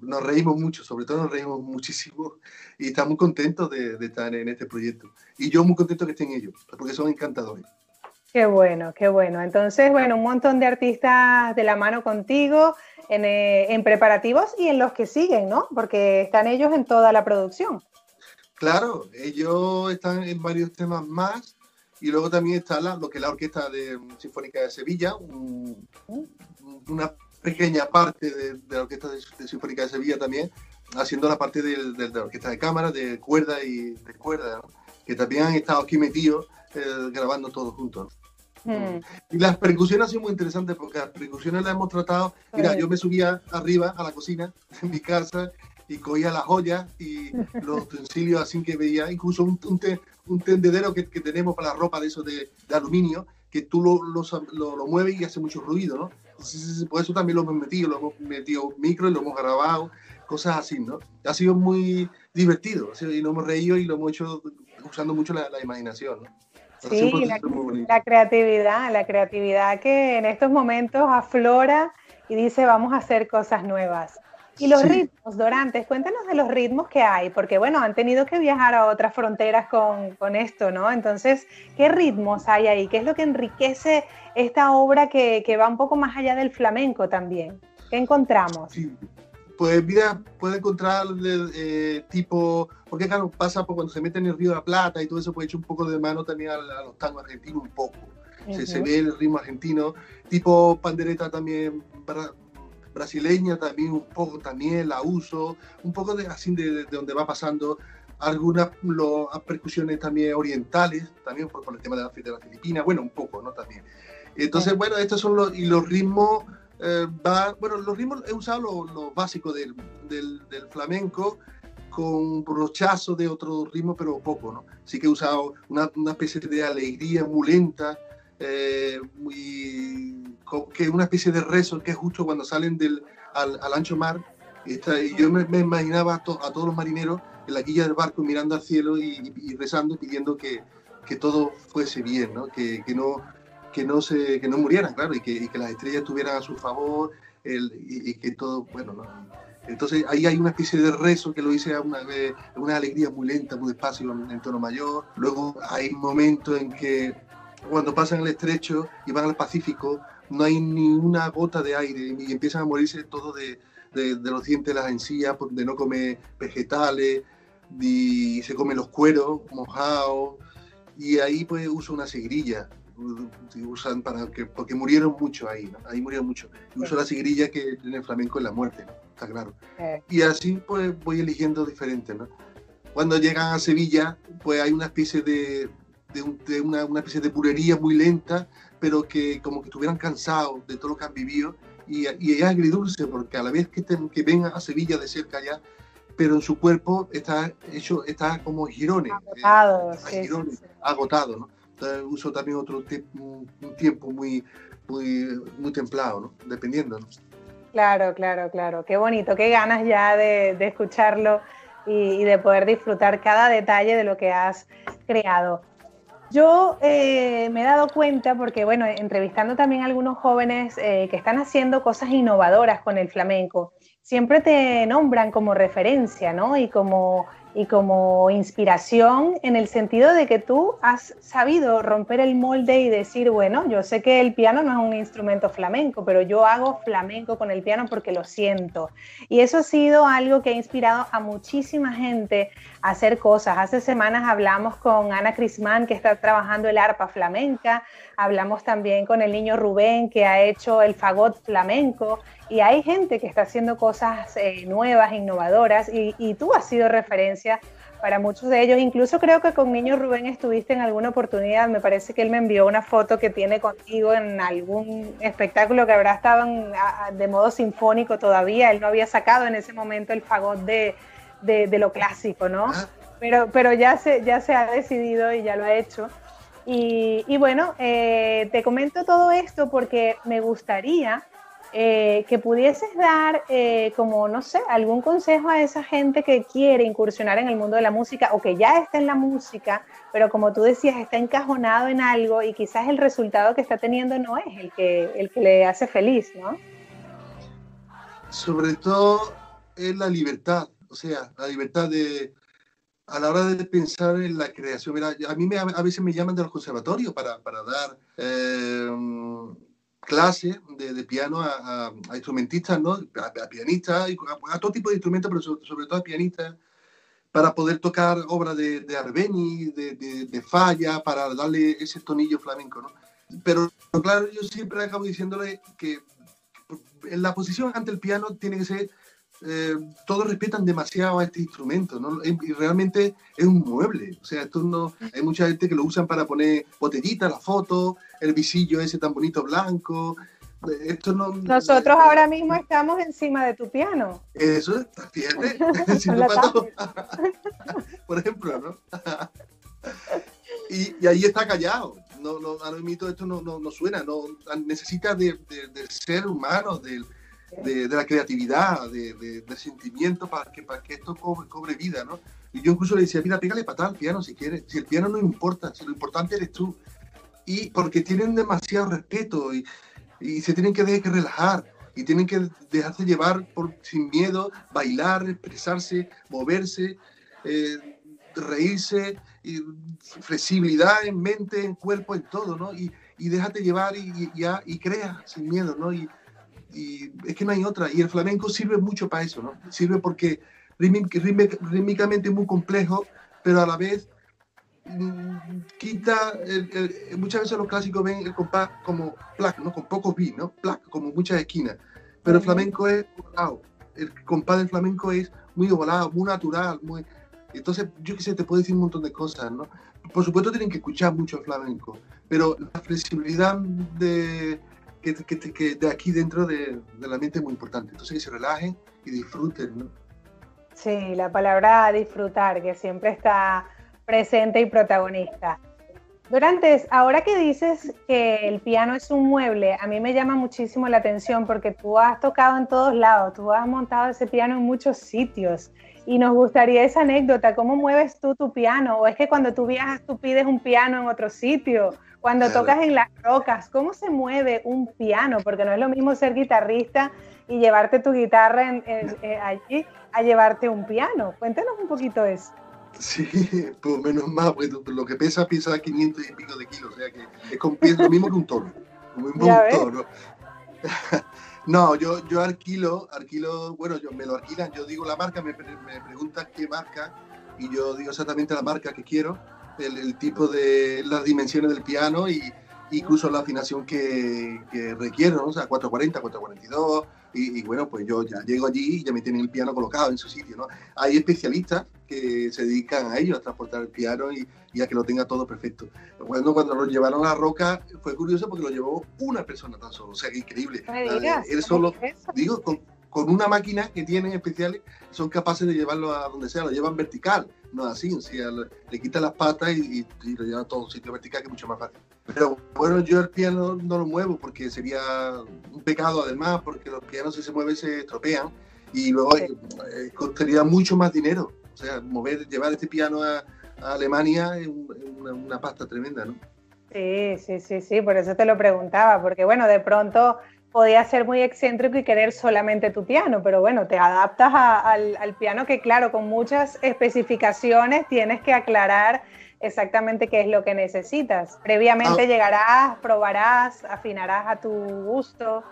nos reímos mucho, sobre todo nos reímos muchísimo y estamos contentos de, de, estar en este proyecto. Y yo muy contento que estén ellos, porque son encantadores. Qué bueno, qué bueno. Entonces, bueno, un montón de artistas de la mano contigo en, eh, en preparativos y en los que siguen, ¿no? Porque están ellos en toda la producción. Claro, ellos están en varios temas más y luego también está la, lo que es la Orquesta de, Sinfónica de Sevilla, una pequeña parte de, la Orquesta de, Sinfónica de Sevilla también, haciendo la parte de, la Orquesta de Cámara, de cuerda y de cuerda, que también han estado aquí metidos eh, grabando todos juntos. Hmm. Y las percusiones han sido muy interesantes porque las percusiones las hemos tratado. Mira, yo me subía arriba a la cocina en mi casa y cogía las joyas y los utensilios así que veía, incluso un, un, tendedero que, que, tenemos para la ropa de eso de, de aluminio, que tú lo, lo, lo, mueves y hace mucho ruido, ¿no? por eso también lo hemos metido, lo hemos metido micro y lo hemos grabado, cosas así, ¿no? Ha sido muy divertido y nos hemos reído y lo hemos hecho usando mucho la, la imaginación, ¿no? Sí, la, creatividad, la creatividad que en estos momentos aflora y dice vamos a hacer cosas nuevas. Y los ritmos, Dorantes, cuéntanos de los ritmos que hay, porque bueno, han tenido que viajar a otras fronteras con, con, esto, ¿no? Entonces, ¿qué ritmos hay ahí? ¿Qué es lo que enriquece esta obra que, que va un poco más allá del flamenco también? ¿Qué encontramos? Sí. Pues mira, puede encontrar eh, tipo, porque claro, pasa por cuando se mete en el Río de la Plata y todo eso, puede echar un poco de mano también a, los tangos argentinos, un poco. se, se, ve el ritmo argentino, tipo pandereta también brasileña también un poco también la uso, un poco de así de, donde va pasando algunas percusiones también orientales, también por, el tema de la, de la Filipina, bueno, un poco, ¿no? También. Entonces, bueno, estos son los, y los ritmos, eh, va, bueno, los ritmos he usado los lo básicos del, del, flamenco con brochazo de otro ritmo, pero poco, ¿no? Sí que he usado una, una especie de alegría muy lenta, eh, muy, que una especie de rezo que es justo cuando salen del, al, ancho mar. Y, yo me, imaginaba a, todos los marineros en la quilla del barco mirando al cielo y, rezando, pidiendo que, que, todo fuese bien, ¿no? Que, que, no, que, no se, que no murieran, claro, y que, que las estrellas estuvieran a su favor el, y, que todo, bueno, ¿no? Entonces ahí hay una especie de rezo que lo hice a una, una alegría muy lenta, muy despacio, en tono mayor. Luego hay momentos en que cuando pasan el estrecho y van al Pacífico, no hay ni una gota de aire y empiezan a morirse todos de, de, los dientes de las encías, de no comer vegetales, y se comen los cueros mojados, y ahí pues uso una sigrilla, usan para que, porque murieron mucho ahí, ¿no? ahí murieron mucho. Uso la sigrilla que en el flamenco es la muerte, ¿no? está claro. Y así pues voy eligiendo diferentes, ¿no? Cuando llegan a Sevilla, pues hay una especie de, de, una, una, especie de purería muy lenta, pero que como que estuvieran cansados de todo lo que han vivido. Y, y es agridulce, porque a la vez que, que ven a Sevilla de cerca ya, pero en su cuerpo está hecho, está como girones. Agotado, eh, agotado, ¿no? Entonces uso también otro un tiempo muy, muy, muy templado, ¿no? Dependiendo, ¿no? Claro, claro, claro. Qué bonito, qué ganas ya de, de escucharlo y, y, de poder disfrutar cada detalle de lo que has creado. Yo eh, me he dado cuenta, porque bueno, entrevistando también a algunos jóvenes eh, que están haciendo cosas innovadoras con el flamenco, siempre te nombran como referencia, ¿no? Y como y como inspiración en el sentido de que tú has sabido romper el molde y decir, bueno, yo sé que el piano no es un instrumento flamenco, pero yo hago flamenco con el piano porque lo siento. Y eso ha sido algo que ha inspirado a muchísima gente a hacer cosas. Hace semanas hablamos con Ana Crisman, que está trabajando el arpa flamenca, hablamos también con el niño Rubén, que ha hecho el fagot flamenco, y hay gente que está haciendo cosas eh, nuevas, innovadoras, y, tú has sido referencia para muchos de ellos. Incluso creo que con Niño Rubén estuviste en alguna oportunidad. Me parece que él me envió una foto que tiene contigo en algún espectáculo que habrá estado de modo sinfónico todavía. Él no había sacado en ese momento el fagot de, de, lo clásico, ¿no? Ah. Pero, pero ya, se, ya se ha decidido y ya lo ha hecho. Y, y bueno, eh, te comento todo esto porque me gustaría eh, que pudieses dar eh, como, no sé, algún consejo a esa gente que quiere incursionar en el mundo de la música o que ya está en la música, pero como tú decías, está encajonado en algo y quizás el resultado que está teniendo no es el que, el que le hace feliz, ¿no? Sobre todo es la libertad, o sea, la libertad de, a la hora de pensar en la creación. Mira, a mí me, a veces me llaman de los conservatorios para, para dar... Eh, clases de, piano a, instrumentistas, ¿no? A, pianistas, a, todo tipo de instrumentos, pero sobre, todo a pianistas, para poder tocar obras de, de Arbeni, de, de, de, Falla, para darle ese tonillo flamenco, ¿no? Pero claro, yo siempre acabo diciéndole que la posición ante el piano tiene que ser, eh, todos respetan demasiado a este instrumento, ¿no? Y realmente es un mueble, o sea, esto no, hay mucha gente que lo usan para poner botellitas, la foto, el visillo ese tan bonito blanco, esto no, Nosotros ahora mismo estamos encima de tu piano. Eso, fíjate. Por ejemplo, ¿no? y, y, ahí está callado. No, no, ahora mismo esto no, no, no suena. No, necesita de, de, del ser humano, de, de, la creatividad, del sentimiento para que, para esto cobre, cobre, vida, ¿no? Y yo incluso le decía, mira, pégale patada al piano si quieres. Si el piano no importa, si lo importante eres tú. Y porque tienen demasiado respeto y, y se tienen que dejar que relajar y tienen que dejarse llevar por, sin miedo, bailar, expresarse, moverse, eh, reírse, y flexibilidad en mente, en cuerpo, en todo, ¿no? Y, y déjate llevar y, y, crea sin miedo, ¿no? Y, es que no hay otra. Y el flamenco sirve mucho para eso, ¿no? Sirve porque rítmicamente es muy complejo, pero a la vez quita, el, el, muchas veces los clásicos ven el compás como plac, ¿no? Con pocos beats, ¿no? Plac, como muchas esquinas. Pero el flamenco es. El compás del flamenco es muy volado, muy natural, muy... Entonces, yo qué sé, te puedo decir un montón de cosas, ¿no? Por supuesto tienen que escuchar mucho el flamenco, pero la flexibilidad de, que, de aquí dentro de, de, la mente es muy importante. Entonces, que se relajen y disfruten. Sí, la palabra disfrutar, que siempre está presente y protagonista. Durantes, ahora que dices que el piano es un mueble, a mí me llama muchísimo la atención porque tú has tocado en todos lados, tú has montado ese piano en muchos sitios y nos gustaría esa anécdota, ¿cómo mueves tú tu piano? ¿O es que cuando tú viajas tú pides un piano en otro sitio? Cuando claro. tocas en las rocas, ¿cómo se mueve un piano? Porque no es lo mismo ser guitarrista y llevarte tu guitarra en, en, en, allí a llevarte un piano. Cuéntanos un poquito eso. Sí, pues menos mal, pues lo que pesa pesa 500 y pico de kilos, o sea que es, lo mismo que un toro. Un toro. No, yo, yo alquilo, alquilo, bueno, yo, me lo alquilan, yo digo la marca, me, me preguntan qué marca y yo digo exactamente la marca que quiero, el, el tipo de las dimensiones del piano y incluso la afinación que, que requiero, ¿no? o sea, 440, 442, y, y, bueno, pues yo ya llego allí y ya me tienen el piano colocado en su sitio, ¿no? Hay especialistas que se dedican a ello, a transportar el piano y, y a que lo tenga todo perfecto. Bueno, cuando lo llevaron a la roca fue curioso porque lo llevó una persona tan solo, o sea, increíble. Digas, Él solo, digo, con, con una máquina que tienen especiales, son capaces de llevarlo a donde sea, lo llevan vertical, no así, o sea, le, quitan las patas y, y, y, lo llevan a todo un sitio vertical, que es mucho más fácil. Pero bueno, yo el piano no lo muevo porque sería un pecado además, porque los pianos si se mueven se estropean y luego sí. eh, costaría mucho más dinero. O sea, mover, llevar este piano a, a Alemania es una, una pasta tremenda, ¿no? Sí, sí, sí, sí, por eso te lo preguntaba, porque bueno, de pronto podía ser muy excéntrico y querer solamente tu piano, pero bueno, te adaptas a, al, al, piano que claro, con muchas especificaciones tienes que aclarar exactamente qué es lo que necesitas. Previamente ah. llegarás, probarás, afinarás a tu gusto.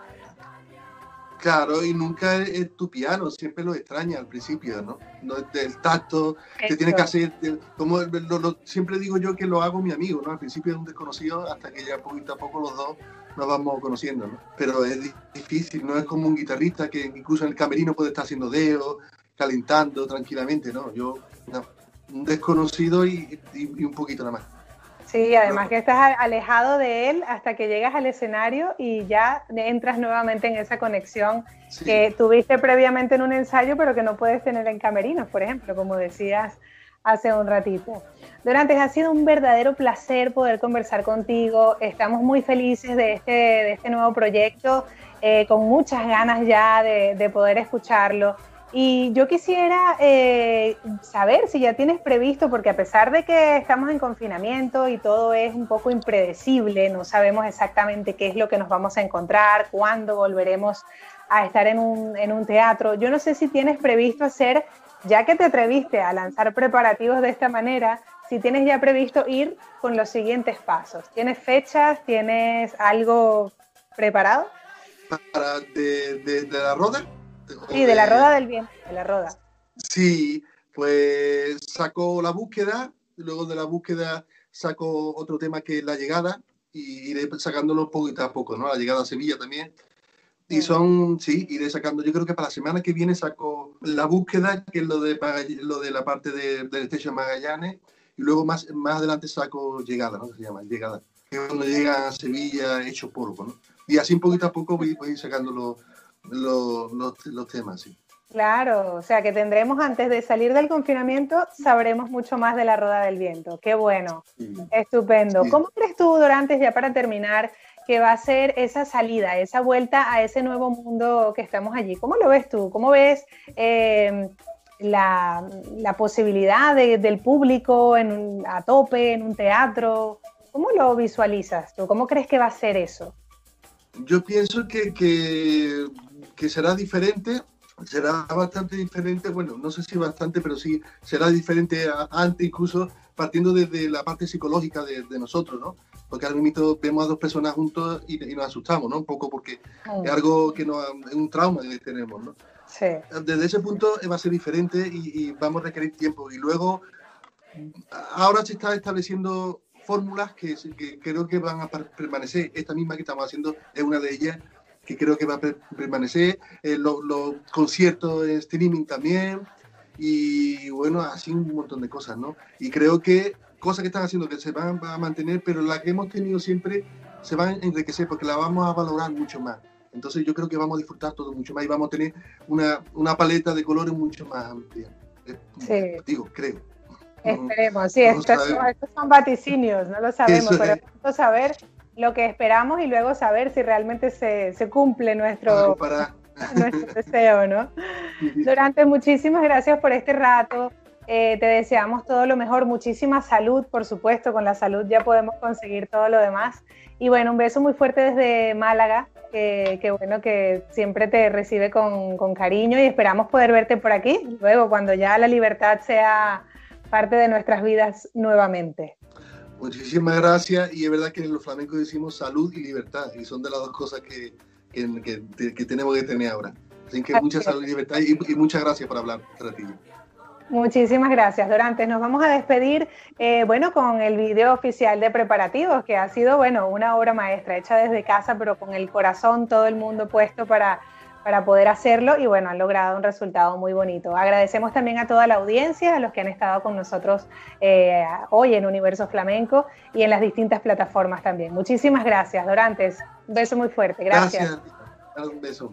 Claro, y nunca es tu piano, siempre lo extraña al principio, ¿no? no el tacto, que tiene que hacer, como lo, lo, siempre digo yo que lo hago mi amigo, ¿no? Al principio es un desconocido, hasta que ya poquito a poco los dos nos vamos conociendo, ¿no? Pero es difícil, no es como un guitarrista que incluso en el camerino puede estar haciendo dedos, calentando tranquilamente, ¿no? Yo, no, un desconocido y, y, y, un poquito nada más. Sí, además que estás alejado de él hasta que llegas al escenario y ya entras nuevamente en esa conexión sí. que tuviste previamente en un ensayo, pero que no puedes tener en camerinos, por ejemplo, como decías hace un ratito. Dorantes, ha sido un verdadero placer poder conversar contigo. Estamos muy felices de este, de este nuevo proyecto, eh, con muchas ganas ya de, de, poder escucharlo. Y yo quisiera eh, saber si ya tienes previsto, porque a pesar de que estamos en confinamiento y todo es un poco impredecible, no sabemos exactamente qué es lo que nos vamos a encontrar, cuándo volveremos a estar en un, en un teatro. Yo no sé si tienes previsto hacer, ya que te atreviste a lanzar preparativos de esta manera, si tienes ya previsto ir con los siguientes pasos. ¿Tienes fechas? ¿Tienes algo preparado? Para de, de, de la roda. Sí, de la roda del bien, de la roda. Sí, Pues saco la búsqueda, luego de la búsqueda saco otro tema que es la llegada y iré sacándolo poquito a poco, ¿no? La llegada a Sevilla también. Y son, sí, iré sacando. Yo creo que para la semana que viene saco la búsqueda, que es lo de, lo de la parte de, del Station Magallanes, y luego más, más adelante saco llegada, ¿no? Se llama llegada. Que es cuando llega a Sevilla hecho polvo, ¿no? Y así poquito a poco voy, voy sacando los, los, los, los temas, sí. Claro, o sea que tendremos antes de salir del confinamiento, sabremos mucho más de la Rueda del Viento. Qué bueno, Sí. estupendo. Sí. ¿Cómo crees tú, Dorantes, ya para terminar, que va a ser esa salida, esa vuelta a ese nuevo mundo que estamos allí? ¿Cómo lo ves tú? ¿Cómo ves eh, la, la posibilidad de- del público en un- a tope en un teatro? ¿Cómo lo visualizas tú? ¿Cómo crees que va a ser eso? Yo pienso que, que, que será diferente, será bastante diferente, bueno, no sé si bastante, pero sí será diferente a- antes, incluso partiendo desde la parte psicológica de, de nosotros, ¿no? Porque ahora mismo vemos a dos personas juntos y, y nos asustamos, ¿no? Un poco porque Mm, es algo que nos, es un trauma que tenemos, ¿no? Sí, Desde ese punto va a ser diferente y, y vamos a requerir tiempo. Y luego, ahora se está estableciendo fórmulas que, que creo que van a per- permanecer. Esta misma que estamos haciendo es una de ellas que creo que va a per- permanecer. Eh, lo- los conciertos en streaming también. Y bueno, así un montón de cosas, ¿no? Y creo que cosas que están haciendo que se van a mantener, pero las que hemos tenido siempre se van a enriquecer porque las vamos a valorar mucho más. Entonces yo creo que vamos a disfrutar todo mucho más y vamos a tener una, una paleta de colores mucho más amplia. Sí. Digo, creo. Esperemos, sí, no estos, son, estos son vaticinios, no lo sabemos, Eso pero es. saber lo que esperamos y luego saber si realmente se, se cumple nuestro, Para, nuestro deseo, ¿no? Durante muchísimas gracias por este rato. Eh, te deseamos todo lo mejor, muchísima salud, por supuesto, con la salud ya podemos conseguir todo lo demás. Y bueno, un beso muy fuerte desde Málaga, que, que bueno que siempre te recibe con, con cariño y esperamos poder verte por aquí, luego cuando ya la libertad sea parte de nuestras vidas nuevamente. Muchísimas gracias y es verdad que en los flamencos decimos salud y libertad y son de las dos cosas que, que, que- tenemos que tener ahora. Así que mucha salud y libertad y, y muchas gracias por hablar un ratillo. Muchísimas gracias, Dorantes. Nos vamos a despedir, eh, bueno, con el video oficial de preparativos, que ha sido, bueno, una obra maestra, hecha desde casa, pero con el corazón, todo el mundo puesto para, para poder hacerlo y, bueno, han logrado un resultado muy bonito. Agradecemos también a toda la audiencia, a los que han estado con nosotros eh, hoy en Universo Flamenco y en las distintas plataformas también. Muchísimas gracias, Dorantes. Un beso muy fuerte. Gracias. Un beso.